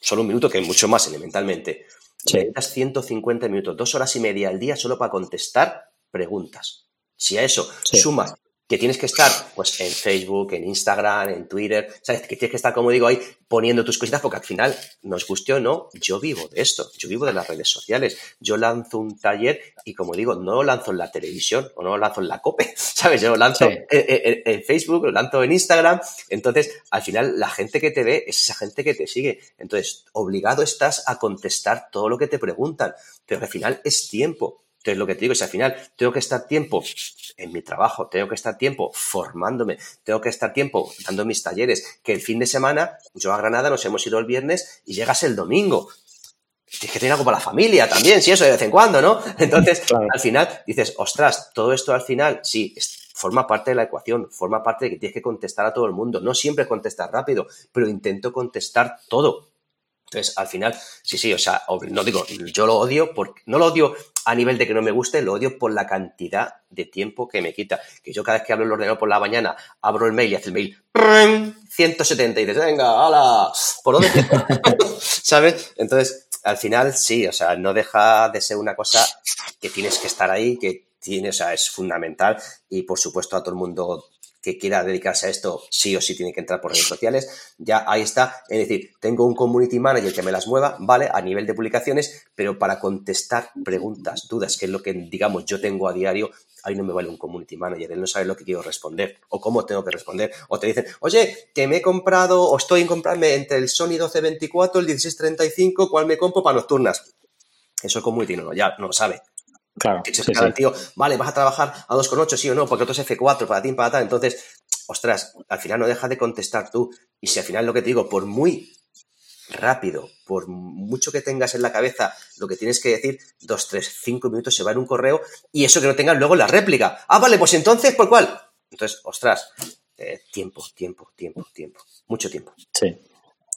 solo un minuto que es mucho más elementalmente. Necesitas 150 minutos, dos horas y media al día solo para contestar preguntas. Si a eso sumas que tienes que estar pues en Facebook, en Instagram, en Twitter, ¿sabes? Que tienes que estar, como digo, ahí poniendo tus cositas, porque al final, nos guste o no, yo vivo de esto, yo vivo de las redes sociales. Yo lanzo un taller y, como digo, no lo lanzo en la televisión o no lo lanzo en la COPE, ¿sabes? Yo lo lanzo en, Facebook, lo lanzo en Instagram. Entonces, al final, la gente que te ve es esa gente que te sigue. Entonces, obligado estás a contestar todo lo que te preguntan, pero al final es tiempo. Entonces, lo que te digo es, al final, tengo que estar tiempo en mi trabajo, tengo que estar tiempo formándome, tengo que estar tiempo dando mis talleres, que el fin de semana, yo a Granada nos hemos ido el viernes y llegas el domingo. Tienes que tener algo para la familia también, si eso de vez en cuando, ¿no? Entonces, al final dices, ostras, todo esto al final, sí, forma parte de la ecuación, forma parte de que tienes que contestar a todo el mundo. No siempre contestar rápido, pero intento contestar todo. Entonces, al final, sí, sí, o sea, no digo, yo lo odio, porque, no lo odio a nivel de que no me guste, lo odio por la cantidad de tiempo que me quita. Que yo cada vez que hablo el ordenador por la mañana, abro el mail y hace el mail 170 y dices, venga, hala, ¿por dónde? ¿Sabes? Entonces, al final, sí, o sea, no deja de ser una cosa que tienes que estar ahí, que tiene, o sea, es fundamental y por supuesto a todo el mundo que quiera dedicarse a esto, sí o sí tiene que entrar por redes sociales. Ya ahí está. Es decir, tengo un community manager que me las mueva, ¿vale? A nivel de publicaciones, pero para contestar preguntas, dudas, que es lo que, digamos, yo tengo a diario, ahí no me vale un community manager, él no sabe lo que quiero responder o cómo tengo que responder. O te dicen, oye, que me he comprado o estoy en comprarme entre el Sony 1224, el 1635, ¿cuál me compro para nocturnas? Eso el community no, ya no lo sabe. Claro. tío, vale, vas a trabajar a 2,8, sí o no, porque otro es F4 para ti, para tal. Entonces, ostras, al final no deja de contestar tú. Y si al final lo que te digo, por muy rápido, por mucho que tengas en la cabeza lo que tienes que decir, dos, tres, cinco minutos se va en un correo y eso que no tengas luego la réplica. Ah, vale, pues entonces, ¿por cuál? Entonces, ostras, eh, tiempo, tiempo, tiempo, tiempo, mucho tiempo. Sí.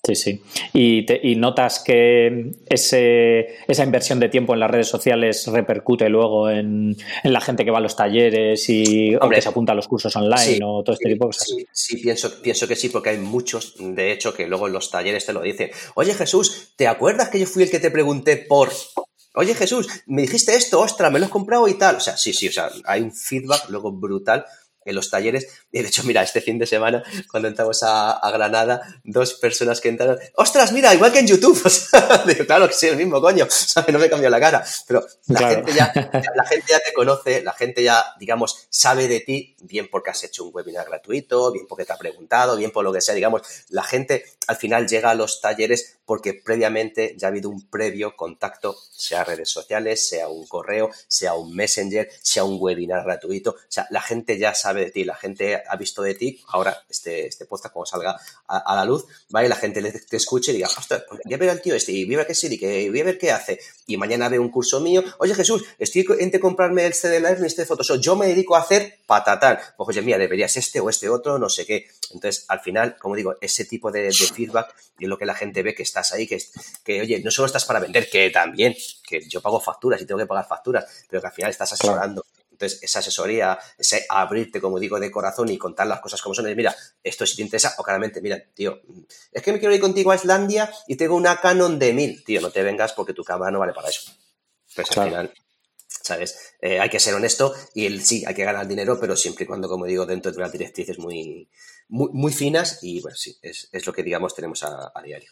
Sí, sí. Y, notas que ese, esa inversión de tiempo en las redes sociales repercute luego en, la gente que va a los talleres y Hombre, que se apunta a los cursos online o todo este tipo de cosas. Sí, sí, pienso, pienso que sí, porque hay muchos, de hecho, que luego en los talleres te lo dicen. Oye, Jesús, ¿te acuerdas que yo fui el que te pregunté por Oye Jesús, me dijiste esto, ostras, me lo has comprado y tal. O sea, sí, sí, o sea, hay un feedback luego brutal en los talleres. Y de hecho, mira, este fin de semana, cuando entramos a, Granada, dos personas que entraron, ¡ostras, mira, igual que en YouTube! O sea, claro que sí, el mismo, coño, ¿sabes? No me cambió la cara. Pero la, gente ya, la gente ya te conoce, la gente ya, digamos, sabe de ti, bien porque has hecho un webinar gratuito, bien porque te ha preguntado, bien por lo que sea, digamos, la gente al final llega a los talleres porque previamente ya ha habido un previo contacto, sea redes sociales, sea un correo, sea un messenger, sea un webinar gratuito. O sea, la gente ya sabe de ti, la gente ha visto de ti, ahora este, este podcast cuando salga a, la luz, ¿vale? La gente te escuche y diga, ostras, pues voy a ver al tío este y voy a ver qué sí, y que voy a ver qué hace. Y mañana ve un curso mío, oye Jesús, estoy entre comprarme el CD Live y este Photoshop, yo me dedico a hacer patatán. Pues oye, mira, deberías este o este otro, no sé qué. Entonces, al final, como digo, ese tipo de, feedback es lo que la gente ve que estás ahí, que, que, oye, no solo estás para vender, que también, que yo pago facturas y tengo que pagar facturas, pero que al final estás asesorando. Entonces, esa asesoría, ese abrirte, como digo, de corazón y contar las cosas como son, es, mira, esto si te interesa, o claramente, mira, tío, es que me quiero ir contigo a Islandia y tengo una Canon de 1000. Tío, no te vengas porque tu cámara no vale para eso. Pues al final, ¿sabes? Eh, hay que ser honesto y el, sí, hay que ganar dinero, pero siempre y cuando, como digo, dentro de unas directrices muy, muy, finas y, bueno, sí, es, lo que, digamos, tenemos a diario.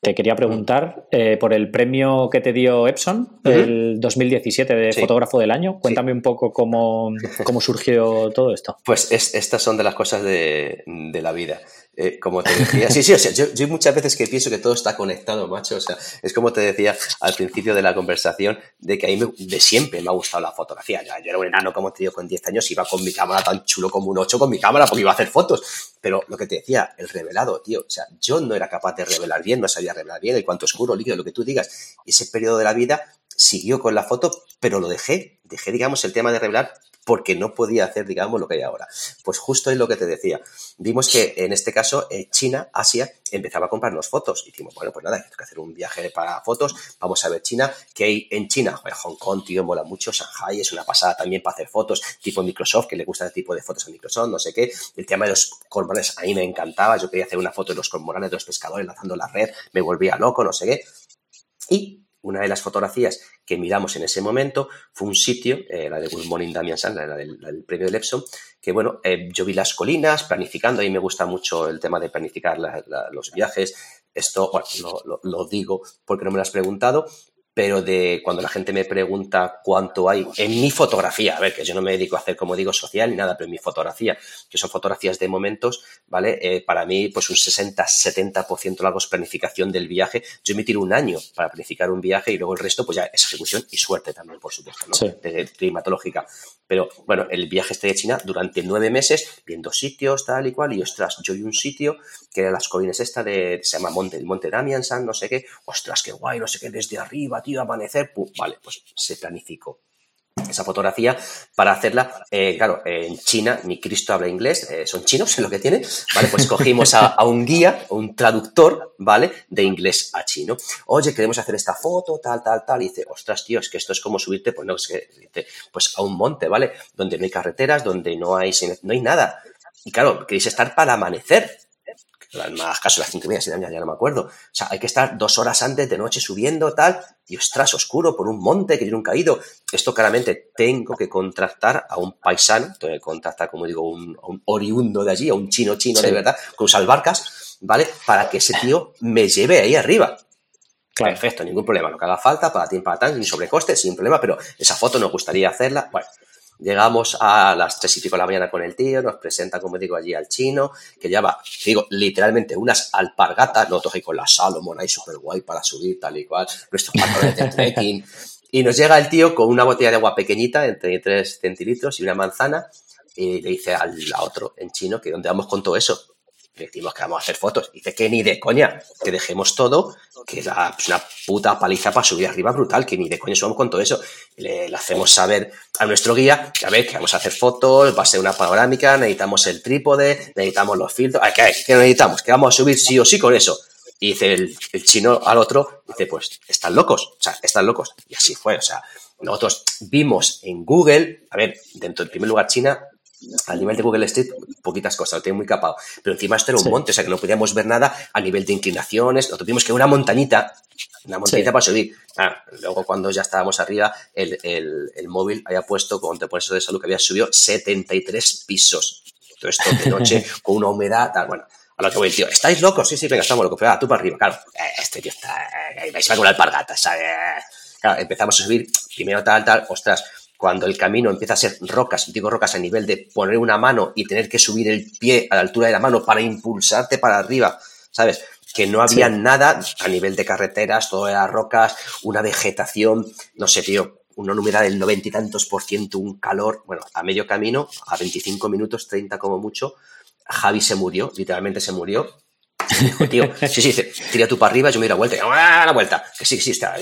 Te quería preguntar eh, por el premio que te dio Epson, el 2017 de fotógrafo del año. Cuéntame un poco cómo, cómo surgió todo esto. Pues estas son de las cosas de, de la vida. Eh, como te decía, sí, sí, o sea, yo, yo, muchas veces que pienso que todo está conectado, macho, o sea, es como te decía al principio de la conversación, de que a mí de siempre me ha gustado la fotografía. yo era un enano, como te digo, con 10 años, iba con mi cámara tan chulo como un 8 con mi cámara porque iba a hacer fotos. Pero lo que te decía, el revelado, tío, o sea, yo no era capaz de revelar bien, no sabía revelar bien, el cuanto oscuro, líquido, lo que tú digas. ese periodo de la vida siguió con la foto, pero lo dejé, dejé, digamos, el tema de revelar porque no podía hacer, digamos, lo que hay ahora. Pues justo es lo que te decía. Vimos que en este caso eh, China, Asia, empezaba a comprarnos fotos. Y dijimos, bueno, pues nada, hay que hacer un viaje para fotos. Vamos a ver China, que hay en China, Hong Kong, tío, mola mucho. Shanghai es una pasada también para hacer fotos, tipo Microsoft, que le gusta el tipo de fotos a Microsoft, no sé qué. El tema de los cormoranes a mí me encantaba. Yo quería hacer una foto de los cormoranes de los pescadores lanzando la red, me volvía loco, no sé qué. Y una de las fotografías que miramos en ese momento fue un sitio, eh, la de Good Morning Damian Sand, la, del, premio de Epson, que bueno, eh, yo vi las colinas planificando, y me gusta mucho el tema de planificar los viajes. Esto, lo, lo, digo porque no me lo has preguntado, pero de cuando la gente me pregunta cuánto hay en mi fotografía, a ver, que yo no me dedico a hacer, como digo, social ni nada, pero en mi fotografía, que son fotografías de momentos, ¿vale? Eh, para mí, pues un 60-70% largo es planificación del viaje. Yo me tiro un año para planificar un viaje y luego el resto, pues ya es ejecución y suerte también, por supuesto, ¿no? De, climatológica. Pero bueno, el viaje este de China durante nueve meses, viendo sitios, tal y cual, y ostras, yo vi un sitio que era las colinas esta de, se llama Monte, el Monte Damiansan, no sé qué, ostras, qué guay, no sé qué, desde arriba, tío, amanecer, vale, pues se planificó esa fotografía para hacerla, eh, claro, en China, ni Cristo habla inglés, eh, son chinos, es lo que tienen, ¿vale? Pues cogimos a, un guía, un traductor, ¿vale? De inglés a chino. Oye, queremos hacer esta foto, tal, tal, tal, y dice, ostras, tío, es que esto es como subirte, pues no, es que, pues a un monte, ¿vale? Donde no hay carreteras, donde no hay, no hay nada. Y claro, queréis estar para amanecer, más caso las cinco y media, ya, ya no me acuerdo. O sea, hay que estar dos horas antes de noche subiendo, tal, y ostras, oscuro, por un monte que tiene un caído. Esto claramente tengo que contratar a un paisano, tengo que contratar, como digo, un, un oriundo de allí, a un chino chino de verdad, con salvarcas, ¿vale? Para que ese tío me lleve ahí arriba. Perfecto, ningún problema. Lo que haga falta, para ti, para tan, sin sobrecoste, sin problema, pero esa foto nos gustaría hacerla. Bueno, Llegamos a las tres y pico de la mañana con el tío, nos presenta, como digo, allí al chino, que lleva, digo, literalmente unas alpargatas, no toque con la Salomon ahí súper guay para subir, tal y cual, nuestros pantalones de trekking. Y nos llega el tío con una botella de agua pequeñita, entre 3 centilitros y una manzana, y le dice al otro en chino que dónde vamos con todo eso. Decimos que vamos a hacer fotos. Dice que ni de coña, que dejemos todo, que es una puta paliza para subir arriba brutal, que ni de coña subamos con todo eso. Le, hacemos saber a nuestro guía que a ver, que vamos a hacer fotos, va a ser una panorámica, necesitamos el trípode, necesitamos los filtros. ¿Qué, ¿Qué necesitamos? Que vamos a subir sí o sí con eso. Y dice el, chino al otro, dice, pues, están locos, o sea, están locos. Y así fue, o sea, nosotros vimos en Google, a ver, dentro del primer lugar China, al nivel de Google Street, poquitas cosas, lo tiene muy capado. Pero encima esto era un monte, o sea que no podíamos ver nada a nivel de inclinaciones. Nosotros vimos que una montañita, una montañita para subir. Ah, luego, cuando ya estábamos arriba, el, el, el móvil había puesto, con te pones de salud, que había subido 73 pisos. Todo esto de noche, con una humedad, tal, bueno. A lo que voy, tío, ¿estáis locos? Sí, sí, venga, estamos locos. Pero ah, tú para arriba, claro. Eh, este tío está. Eh, vais a con la alpargata, ¿sabes? Claro, empezamos a subir, primero tal, tal, ostras, cuando el camino empieza a ser rocas, digo rocas a nivel de poner una mano y tener que subir el pie a la altura de la mano para impulsarte para arriba, ¿sabes? Que no había sí. nada a nivel de carreteras, todo era rocas, una vegetación, no sé, tío, una humedad del noventa y tantos por ciento, un calor, bueno, a medio camino, a 25 minutos, 30 como mucho, Javi se murió, literalmente se murió. Dijo, tío, sí, sí, tira tú para arriba, yo me doy la vuelta, y ¡ah, la vuelta! Que sí, sí, está.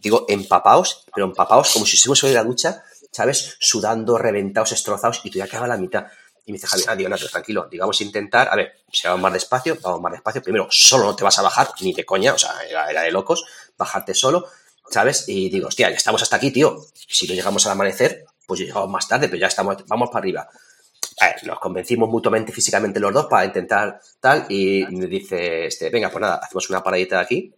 Digo, empapaos, pero empapaos como si estuviésemos en la ducha, ¿sabes? Sudando, reventados, destrozados, y tú ya acabas la mitad. Y me dice Javi, ah, digo, tranquilo, digamos intentar, a ver, si vamos más despacio, vamos más despacio. Primero, solo no te vas a bajar, ni de coña, o sea, era, de locos, bajarte solo, ¿sabes? Y digo, hostia, ya estamos hasta aquí, tío. Si no llegamos al amanecer, pues llegamos más tarde, pero ya estamos, vamos para arriba ver, nos convencimos mutuamente físicamente los dos para intentar tal y me dice, este, venga, pues nada, hacemos una paradita de aquí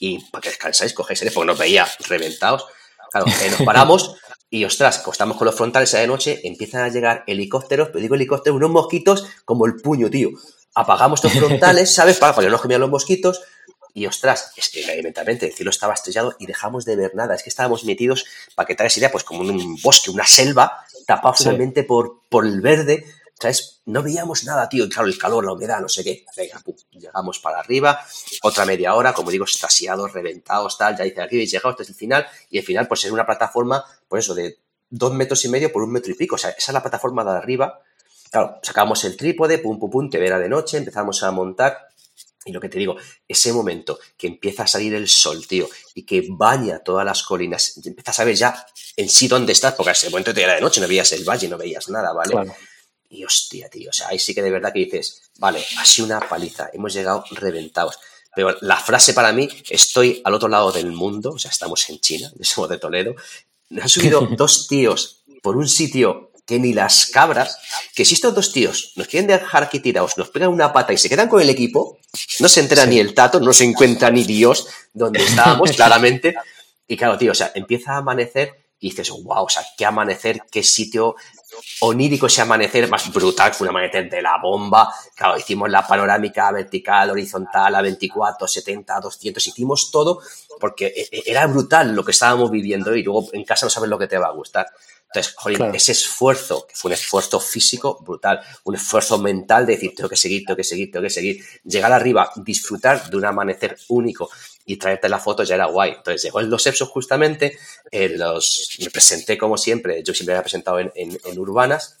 y para que descansáis, cogéis porque nos veía reventados. Claro, eh, nos paramos y ostras, como estamos con los frontales a de noche, empiezan a llegar helicópteros, pero digo helicópteros, unos mosquitos como el puño, tío. Apagamos los frontales, ¿sabes? Para, para que los mosquitos. Y ostras, es que elementalmente el cielo estaba estrellado y dejamos de ver nada. Es que estábamos metidos, para que hagas idea, pues como en un bosque, una selva, tapado sí. finalmente por, por el verde. No veíamos nada, tío. Claro, el calor, la humedad, no sé qué. Venga, pum, llegamos para arriba. Otra media hora, como digo, estasiados, reventados, tal. Ya dice aquí, habéis llegado, este es el final. Y el final, pues es una plataforma, pues eso, de dos metros y medio por un metro y pico. O sea, esa es la plataforma de arriba. Claro, sacamos el trípode, pum, pum, pum, te verá de noche, empezamos a montar. Y lo que te digo, ese momento que empieza a salir el sol, tío, y que baña todas las colinas, empiezas a ver ya en sí dónde estás, porque ese momento te era de noche, no veías el valle, no veías nada, ¿vale? Claro. Y hostia, tío, o sea, ahí sí que de verdad que dices, vale, ha sido una paliza, hemos llegado reventados. Pero la frase para mí, estoy al otro lado del mundo, o sea, estamos en China, somos de Toledo, me han subido dos tíos por un sitio que ni las cabras, que si estos dos tíos nos quieren dejar aquí tirados, nos pegan una pata y se quedan con el equipo, no se entera sí. ni el tato, no se encuentra ni Dios donde estábamos, claramente. Y claro, tío, o sea, empieza a amanecer y dices, wow, o sea, qué amanecer, qué sitio onírico ese amanecer, más brutal, fue un amanecer de la bomba. Claro, hicimos la panorámica vertical, horizontal, a 24, 70, 200, hicimos todo porque era brutal lo que estábamos viviendo y luego en casa no sabes lo que te va a gustar. Entonces, claro. ese esfuerzo, que fue un esfuerzo físico brutal, un esfuerzo mental de decir, tengo que seguir, tengo que seguir, tengo que seguir, llegar arriba, disfrutar de un amanecer único y traerte la foto ya era guay. Entonces llegó el Los Epsos justamente, eh, los, me presenté como siempre, yo siempre me había presentado en, en, en Urbanas,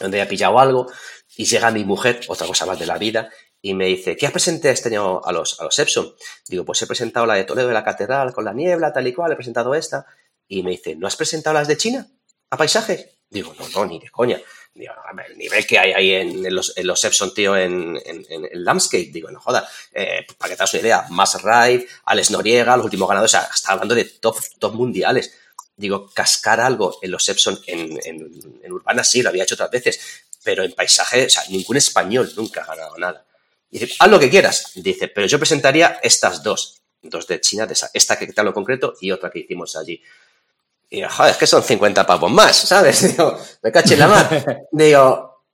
donde había pillado algo, y llega mi mujer, otra cosa más de la vida, y me dice, ¿qué has presentado este año a los, a los Epson? Digo, pues he presentado la de Toledo de la Catedral con la niebla, tal y cual, he presentado esta. Y me dice, ¿no has presentado las de China? ¿A paisajes? Digo, no, no, ni de coña. Digo, el nivel que hay ahí en, los, en los Epson, tío, en, en, en. Digo, no joda. Eh, para que te hagas una idea, Mass Ride, Alex Noriega, los últimos ganadores, o sea, está hablando de top, top mundiales. Digo, cascar algo en los Epson en, en, Urbana sí, lo había hecho otras veces, pero en paisaje, o sea, ningún español nunca ha ganado nada. Dice, haz lo que quieras. Dice, pero yo presentaría estas dos, dos de China, de esa, esta que te hablo concreto y otra que hicimos allí. Y yo, joder, es que son 50 pavos más, ¿sabes? Digo, me caché en la mar. Digo,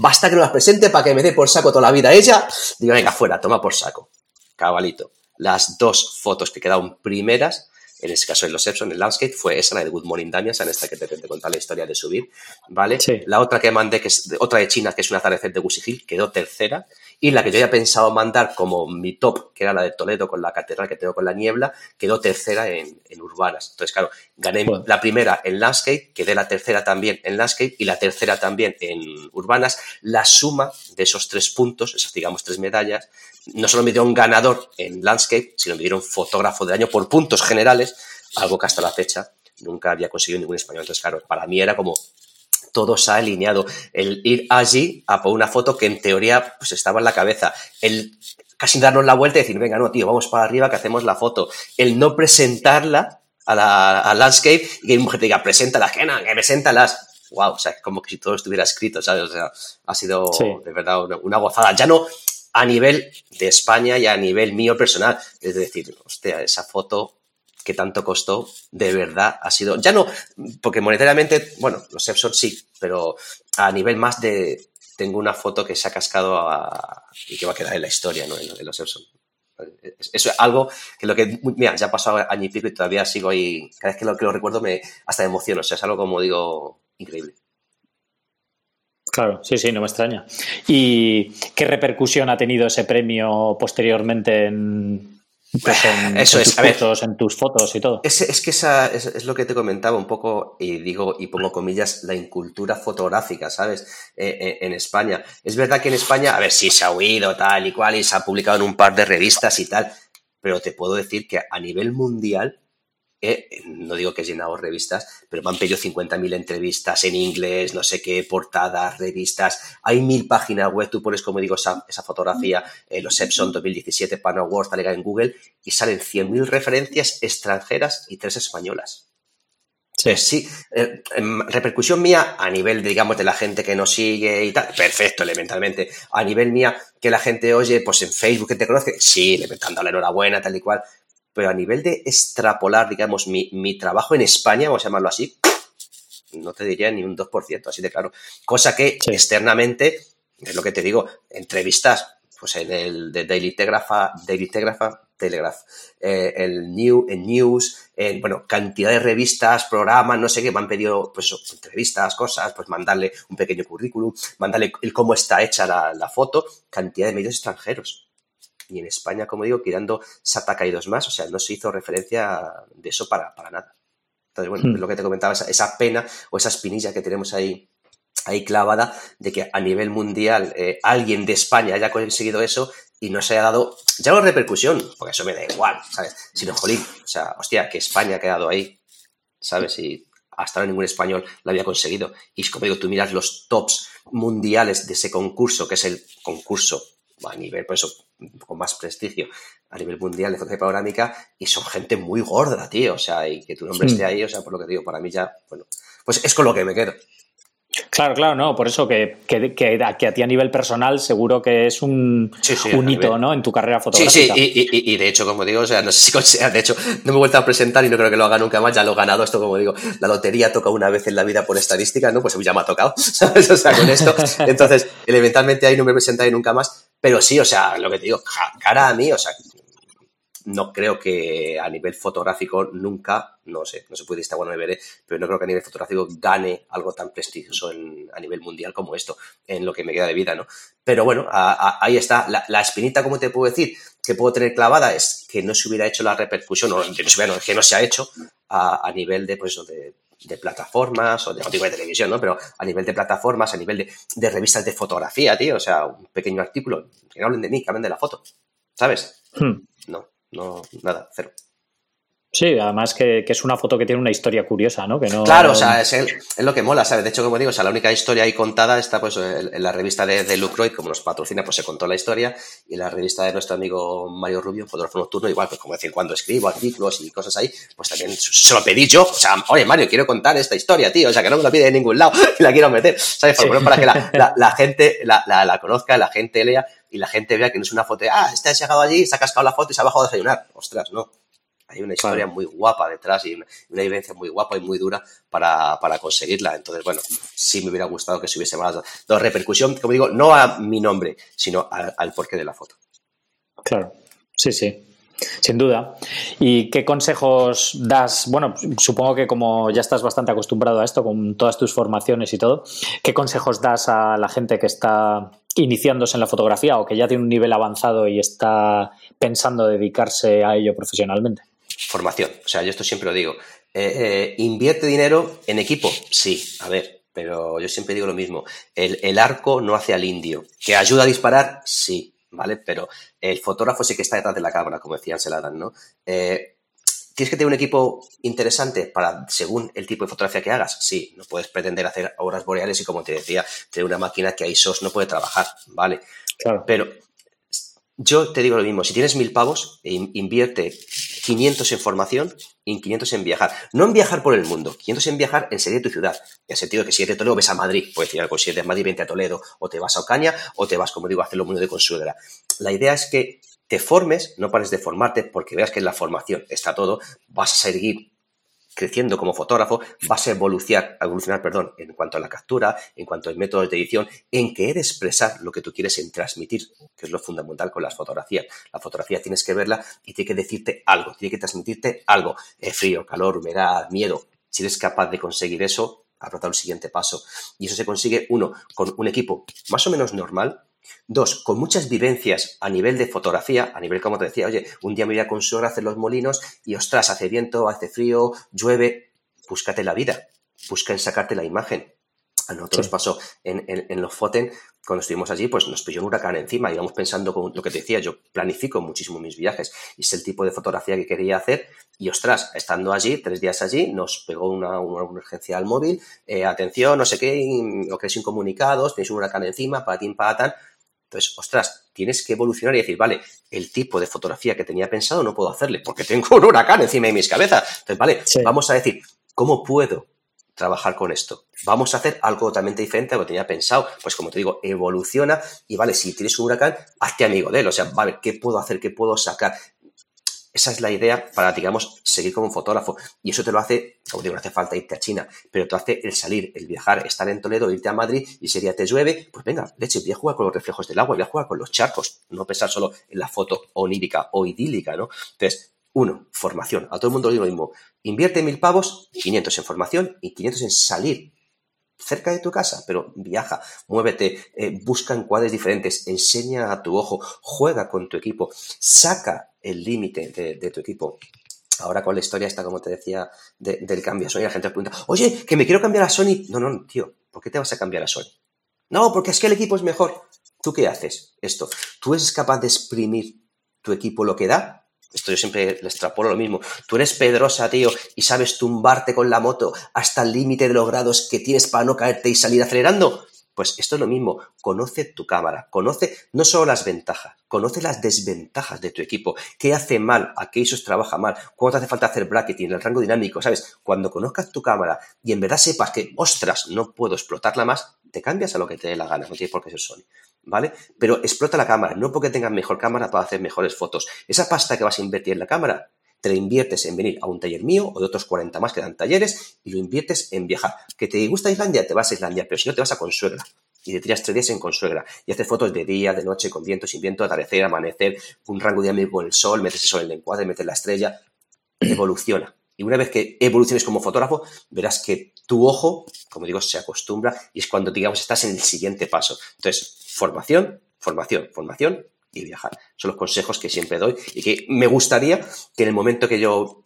basta que no las presente para que me dé por saco toda la vida ella. Digo, venga, fuera, toma por saco. Cabalito. Las dos fotos que quedaron primeras, en ese caso en los Epson, en Landscape, fue esa, la de Good Morning Damian, en esta que te, te contar la historia de subir, ¿vale? Sí. La otra que mandé, que es otra de China, que es un atardecer de Gusi Hill, quedó tercera. Y la que yo había pensado mandar como mi top, que era la de Toledo con la catedral que tengo con la niebla, quedó tercera en, urbanas. Entonces, claro, gané la primera en landscape, quedé la tercera también en landscape y la tercera también en urbanas. La suma de esos tres puntos, esas digamos tres medallas, no solo me dio un ganador en landscape, sino me dieron fotógrafo del año por puntos generales, algo que hasta la fecha nunca había conseguido ningún español. Entonces, claro, para mí era como todo se ha alineado. El ir allí a por una foto que en teoría pues estaba en la cabeza. El casi darnos la vuelta y decir, venga, no, tío, vamos para arriba que hacemos la foto. El no presentarla a la landscape y que mi mujer te diga, preséntalas, que no, que preséntalas. Wow, o sea, como que si todo estuviera escrito, ¿sabes? O sea, ha sido de verdad una, una, gozada. Ya no a nivel de España y a nivel mío personal. Es decir, hostia, esa foto que tanto costó, de verdad ha sido, ya no, porque monetariamente, bueno, los Epson sí, pero a nivel más de, tengo una foto que se ha cascado y que va a quedar en la historia, ¿no? En, los Epson. Eso es algo que lo que, mira, ya ha pasado año y pico y todavía sigo ahí, cada vez que lo, que recuerdo me hasta me emociono, o sea, es algo como digo, increíble. Claro, sí, sí, no me extraña. ¿Y qué repercusión ha tenido ese premio posteriormente en, pues en, Eso tus fotos, en tus fotos y todo. Es, es que esa es, lo que te comentaba un poco, y digo, y pongo comillas, la incultura fotográfica, ¿sabes? Eh, eh, en España. Es verdad que en España, a ver, sí se ha oído tal y cual, y se ha publicado en un par de revistas y tal, pero te puedo decir que a nivel mundial no digo que he llenado revistas, pero me han pedido 50.000 entrevistas en inglés, no sé qué, portadas, revistas. Hay mil páginas web, tú pones, como digo, esa, fotografía, eh, los Epson 2017, Pan Awards, tal, en Google, y salen 100.000 referencias extranjeras y tres españolas. Sí, sí. Eh, em, repercusión mía a nivel, digamos, de la gente que nos sigue y tal. Perfecto, elementalmente. A nivel mía, que la gente oye, pues en Facebook que te conoce, sí, le dando la enhorabuena, tal y cual pero a nivel de extrapolar, digamos, mi, mi trabajo en España, vamos a llamarlo así, no te diría ni un 2%, así de claro. Cosa que externamente, es lo que te digo, entrevistas, pues en el de Daily Telegraph, Daily Telegraph, Telegraph eh, el New, en News, en, bueno, cantidad de revistas, programas, no sé qué, me han pedido, pues entrevistas, cosas, pues mandarle un pequeño currículum, mandarle el cómo está hecha la, la foto, cantidad de medios extranjeros y en España, como digo, quitando Sataka y dos más, o sea, no se hizo referencia de eso para, para nada. Entonces, bueno, hmm. es lo que te comentaba, esa, pena o esa espinilla que tenemos ahí, ahí clavada de que a nivel mundial eh, alguien de España haya conseguido eso y no se haya dado, ya no repercusión, porque eso me da igual, ¿sabes? Sino, jolín, o sea, hostia, que España ha quedado ahí, ¿sabes? Y hasta ahora ningún español lo había conseguido. Y como digo, tú miras los tops mundiales de ese concurso, que es el concurso a nivel, por eso, con más prestigio a nivel mundial de fotografía panorámica y son gente muy gorda, tío, o sea, y que tu nombre esté ahí, o sea, por lo que digo, para mí ya, bueno, pues es con lo que me quedo. Claro, claro, no, por eso que, que, que, a ti a nivel personal seguro que es un, un hito, ¿no? En tu carrera fotográfica. Sí, sí, y, y, de hecho, como digo, o sea, no sé si de hecho, no me he vuelto a presentar y no creo que lo haga nunca más, ya lo he ganado, esto como digo, la lotería toca una vez en la vida por estadística, ¿no? Pues ya me ha tocado, ¿sabes? O sea, con esto, entonces, elementalmente ahí no me presentaré nunca más, pero sí, o sea, lo que te digo, cara a mí, o sea, no creo que a nivel fotográfico nunca, no sé, no se puede estar bueno me veré, pero no creo que a nivel fotográfico gane algo tan prestigioso a nivel mundial como esto, en lo que me queda de vida, ¿no? Pero bueno, ahí está. La, espinita, como te puedo decir, que puedo tener clavada es que no se hubiera hecho la repercusión, o que no se, que no se ha hecho a, nivel de, pues, de, de plataformas o de, de televisión, ¿no? Pero a nivel de plataformas, a nivel de, de, revistas de fotografía, tío, o sea, un pequeño artículo, que no hablen de mí, que hablen de la foto, ¿sabes? Hmm. No no, nada, cero. Sí, además que, es una foto que tiene una historia curiosa, ¿no? Que no claro, o sea, es, lo que mola, ¿sabes? De hecho, como digo, o sea, la única historia ahí contada está pues en, la revista de, de Lucroy, como nos patrocina, pues se contó la historia, y la revista de nuestro amigo Mario Rubio, fotógrafo nocturno, igual, pues como decir, cuando escribo artículos y cosas ahí, pues también se lo pedí yo, o sea, oye, Mario, quiero contar esta historia, tío, o sea, que no me la pide de ningún lado y la quiero meter, ¿sabes? Por para que la, gente la, la, conozca, la gente lea y la gente vea que no es una foto de, ah, este ha llegado allí, se ha cascado la foto y se ha bajado a desayunar. Ostras, no hay una historia muy guapa detrás y una, vivencia muy guapa y muy dura para, conseguirla. Entonces, bueno, sí me hubiera gustado que se hubiese más de repercusión, como digo, no a mi nombre, sino al, porqué de la foto. Claro, sí, sí. Sin duda. ¿Y qué consejos das? Bueno, supongo que como ya estás bastante acostumbrado a esto, con todas tus formaciones y todo, ¿qué consejos das a la gente que está iniciándose en la fotografía o que ya tiene un nivel avanzado y está pensando dedicarse a ello profesionalmente? Formación. O sea, yo esto siempre lo digo. Eh, eh, ¿Invierte dinero en equipo? Sí, a ver, pero yo siempre digo lo mismo. El, arco no hace al indio. ¿Que ayuda a disparar? Sí, ¿vale? Pero el fotógrafo sí que está detrás de la cámara, como decía Ansel ¿no? Eh, ¿Tienes que tener un equipo interesante para, según el tipo de fotografía que hagas? Sí, no puedes pretender hacer auras boreales y, como te decía, tener una máquina que a ISOs no puede trabajar, ¿vale? Claro. Pero yo te digo lo mismo, si tienes mil pavos, invierte 500 en formación y 500 en viajar. No en viajar por el mundo, 500 en viajar en serie de tu ciudad. En el sentido que si eres de Toledo, ves a Madrid, puedes decir algo, si eres de Madrid, vente a Toledo, o te vas a Ocaña, o te vas, como digo, a hacer lo mismo de consuegra. La idea es que te formes, no pares de formarte, porque veas que en la formación está todo, vas a seguir creciendo como fotógrafo, vas a evolucionar, evolucionar perdón, en cuanto a la captura, en cuanto a métodos de edición, en querer expresar lo que tú quieres en transmitir, que es lo fundamental con las fotografías. La fotografía tienes que verla y tiene que decirte algo, tiene que transmitirte algo, frío, calor, humedad, miedo. Si eres capaz de conseguir eso, habrá dado el siguiente paso. Y eso se consigue, uno, con un equipo más o menos normal, Dos, con muchas vivencias a nivel de fotografía, a nivel, como te decía, oye, un día me voy a suegra a hacer los molinos y ostras, hace viento, hace frío, llueve, búscate la vida, busca en sacarte la imagen. A nosotros nos pasó en, en, los Foten, cuando estuvimos allí, pues nos pilló un huracán encima, íbamos pensando con lo que te decía, yo planifico muchísimo mis viajes y es el tipo de fotografía que quería hacer y ostras, estando allí, tres días allí, nos pegó una, una emergencia al móvil, eh, atención, no sé qué, lo que es incomunicados, tenéis un huracán encima, patín, patán, entonces, ostras, tienes que evolucionar y decir, vale, el tipo de fotografía que tenía pensado no puedo hacerle porque tengo un huracán encima de mis cabezas. Entonces, vale, vamos a decir, ¿cómo puedo trabajar con esto? Vamos a hacer algo totalmente diferente a lo que tenía pensado. Pues como te digo, evoluciona y vale, si tienes un huracán, hazte amigo de él. O sea, vale, ¿qué puedo hacer? ¿Qué puedo sacar? Esa es la idea para, digamos, seguir como fotógrafo. Y eso te lo hace, como digo, no hace falta irte a China, pero te hace el salir, el viajar, estar en Toledo, irte a Madrid y si día te llueve, pues venga, leche, voy a jugar con los reflejos del agua, voy a jugar con los charcos, no pensar solo en la foto onírica o idílica, ¿no? Entonces, uno, formación. A todo el mundo le digo lo mismo. Invierte mil pavos, 500 en formación y 500 en salir cerca de tu casa, pero viaja, muévete, eh, busca encuadres diferentes, enseña a tu ojo, juega con tu equipo, saca el límite de, tu equipo. Ahora con la historia esta, como te decía, del cambio a Sony, la gente pregunta, oye, que me quiero cambiar a Sony. No, no, tío, ¿por qué te vas a cambiar a Sony? No, porque es que el equipo es mejor. ¿Tú qué haces? Esto. ¿Tú eres capaz de exprimir tu equipo lo que da? Esto yo siempre le extrapolo lo mismo. Tú eres Pedrosa, tío, y sabes tumbarte con la moto hasta el límite de los grados que tienes para no caerte y salir acelerando. Pues esto es lo mismo, conoce tu cámara, conoce no solo las ventajas, conoce las desventajas de tu equipo, qué hace mal, a qué ISOs trabaja mal, cuándo te hace falta hacer bracketing, el rango dinámico, ¿sabes? Cuando conozcas tu cámara y en verdad sepas que, ostras, no puedo explotarla más, te cambias a lo que te dé la gana, no tienes por qué ser Sony. ¿vale? Pero explota la cámara, no porque tengas mejor cámara para hacer mejores fotos. Esa pasta que vas a invertir en la cámara, te inviertes en venir a un taller mío o de otros 40 más que dan talleres y lo inviertes en viajar. Que te gusta Islandia, te vas a Islandia, pero si no te vas a Consuegra y te tiras tres días en Consuegra y haces fotos de día, de noche, con viento, sin viento, atardecer, amanecer, un rango dinámico con el sol, metes el sol en el encuadre, metes la estrella, evoluciona. Y una vez que evoluciones como fotógrafo, verás que tu ojo, como digo, se acostumbra y es cuando, digamos, estás en el siguiente paso. Entonces, formación, formación, formación viajar. Son los consejos que siempre doy y que me gustaría que en el momento que yo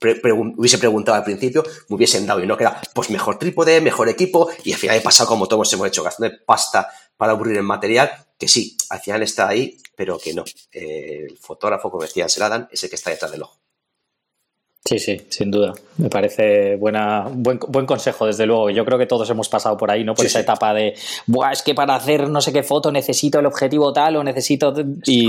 hubiese preguntado al principio me hubiesen dado y no queda, pues mejor trípode, mejor equipo y al final he pasado como todos hemos hecho, gastando pasta para aburrir el material, que sí, al final está ahí, pero que no. el fotógrafo, como decía Seladan, es el que está detrás del ojo. Sí, sí, sin duda. Me parece buena, buen, buen consejo, desde luego. Yo creo que todos hemos pasado por ahí, ¿no? Por esa etapa de, Buah, es que para hacer no sé qué foto necesito el objetivo tal o necesito. Y,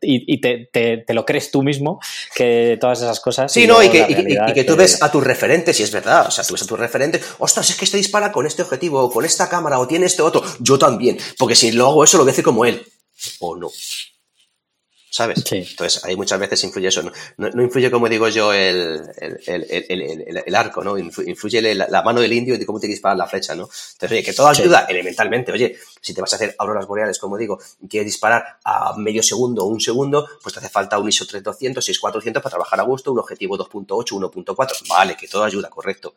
y, te, te, lo crees tú mismo, que todas esas cosas. Sí, no, y que, y que, tú ves a tus referentes, y es verdad. O sea, tú ves a tus referentes, ostras, es que este dispara con este objetivo, o con esta cámara, o tiene este otro. Yo también, porque si lo hago eso, lo voy a hacer como él. O no. ¿Sabes? Entonces, ahí muchas veces influye eso. No, influye, como digo yo, el, el, arco, ¿no? Influye la, mano del indio y de cómo te disparar la flecha, ¿no? Entonces, oye, que todo ayuda elementalmente. Oye, si te vas a hacer auroras boreales, como digo, y quieres disparar a medio segundo o un segundo, pues te hace falta un ISO 3200, 6400 para trabajar a gusto, un objetivo 2.8, 1.4. Vale, que todo ayuda, correcto.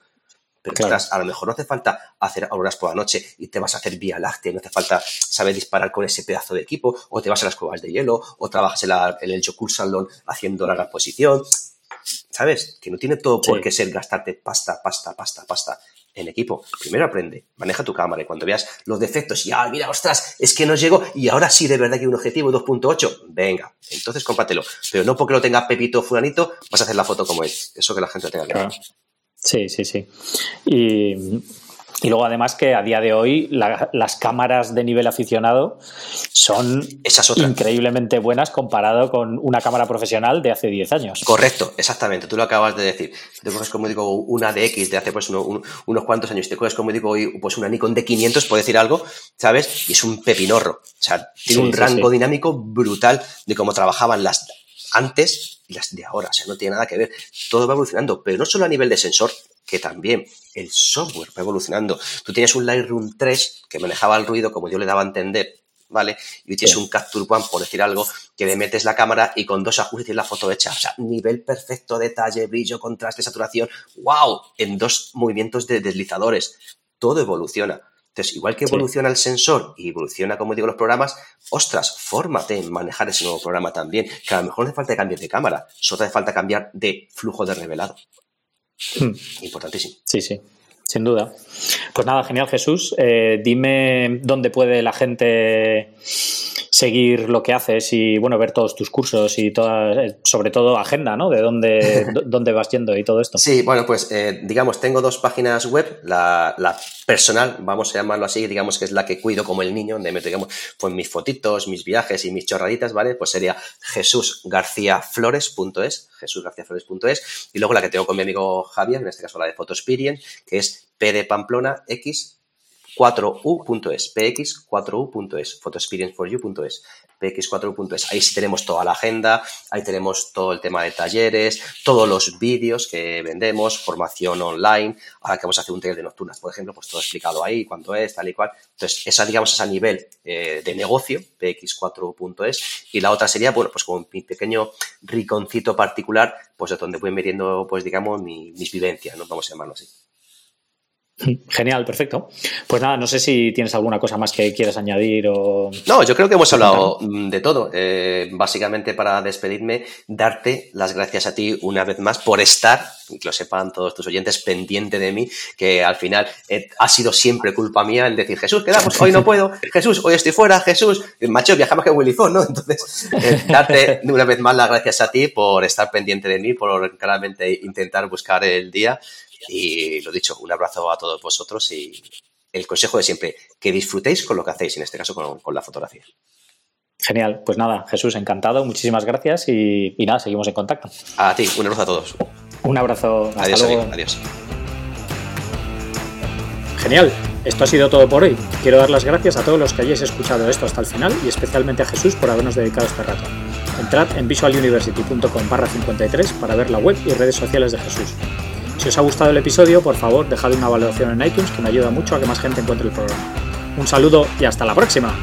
Pero estás, a lo mejor no hace falta hacer horas por la noche y te vas a hacer vía láctea, no hace falta saber disparar con ese pedazo de equipo, o te vas a las cuevas de hielo, o trabajas en, el Jokur Salón haciendo la posición. ¿Sabes? Que no tiene todo por qué ser gastarte pasta, pasta, pasta, pasta en equipo. Primero aprende, maneja tu cámara y cuando veas los defectos y, ah, mira, ostras, es que no llego y ahora sí de verdad que hay un objetivo 2.8, venga, entonces cómpratelo. Pero no porque lo tenga Pepito Fulanito, vas a hacer la foto como él. Eso que la gente lo tenga claro. Sí, sí, sí. Y y luego, además, que a día de hoy las cámaras de nivel aficionado son increíblemente buenas comparado con una cámara profesional de hace 10 años. Correcto, exactamente. Tú lo acabas de decir. Te coges, como digo, una DX de hace pues unos cuantos años. Te coges, como digo, hoy pues una Nikon de 500, por decir algo, ¿sabes? Y es un pepinorro. O sea, tiene un rango dinámico brutal de cómo trabajaban las antes y las de ahora. O sea, no tiene nada que ver. Todo va evolucionando, pero no solo a nivel de sensor, que también el software va evolucionando. Tú tienes un Lightroom 3 que manejaba el ruido como yo le daba a entender, ¿vale? Y tienes un Capture One, por decir algo, que le metes la cámara y con dos ajustes tienes la foto hecha. O sea, nivel perfecto, detalle, brillo, contraste, saturación. ¡Wow! En dos movimientos de deslizadores. Todo evoluciona. Entonces, igual que evoluciona el sensor y evoluciona, como digo, los programas, ostras, fórmate en manejar ese nuevo programa también, que a lo mejor no hace falta cambiar de cámara, solo hace falta cambiar de flujo de revelado. Hmm. Importantísimo. Sí, sí, sin duda. Pues nada, genial Jesús. Eh, dime dónde puede la gente seguir lo que haces y bueno, ver todos tus cursos y toda, eh, sobre todo agenda, ¿no? De dónde, dónde vas yendo y todo esto. Sí, bueno, pues eh, digamos, tengo dos páginas web. La, la, personal, vamos a llamarlo así, digamos que es la que cuido como el niño, donde meto, digamos, pues mis fotitos, mis viajes y mis chorraditas, ¿vale? Pues sería jesusgarciaflores.es, jesusgarciaflores.es, y luego la que tengo con mi amigo Javier, en este caso la de Photospirien, que es P de Pamplona X 4u.es, px4u.es, photoexperienceforyou.es, px4u.es. Ahí sí tenemos toda la agenda, ahí tenemos todo el tema de talleres, todos los vídeos que vendemos, formación online, ahora que vamos a hacer un taller de nocturnas, por ejemplo, pues todo explicado ahí, cuánto es, tal y cual. Entonces, esa, digamos, es a nivel eh, de negocio, px4u.es, y la otra sería, bueno, pues como mi pequeño riconcito particular, pues de donde voy metiendo, pues digamos, mis vivencias, ¿no? Vamos a llamarlo así. Genial, perfecto. Pues nada, no sé si tienes alguna cosa más que quieras añadir o... No, yo creo que hemos hablado de todo. Eh, básicamente para despedirme, darte las gracias a ti una vez más por estar, que lo sepan todos tus oyentes, pendiente de mí, que al final eh, ha sido siempre culpa mía el decir, Jesús, quedamos, hoy no puedo, Jesús, hoy estoy fuera, Jesús, macho, viajamos que Willy Fon, ¿no? Entonces, eh, darte una vez más las gracias a ti por estar pendiente de mí, por claramente intentar buscar el día y lo dicho, un abrazo a todos vosotros y el consejo de siempre, que disfrutéis con lo que hacéis, en este caso con, la fotografía. Genial, pues nada, Jesús, encantado, muchísimas gracias y, nada, seguimos en contacto. A ti, un abrazo a todos. Un abrazo, hasta adiós, luego. adiós. Genial, esto ha sido todo por hoy. Quiero dar las gracias a todos los que hayáis escuchado esto hasta el final y especialmente a Jesús por habernos dedicado este rato. Entrad en visualuniversity.com barra 53 para ver la web y redes sociales de Jesús. Si os ha gustado el episodio, por favor, dejad una valoración en iTunes que me ayuda mucho a que más gente encuentre el programa. Un saludo y hasta la próxima.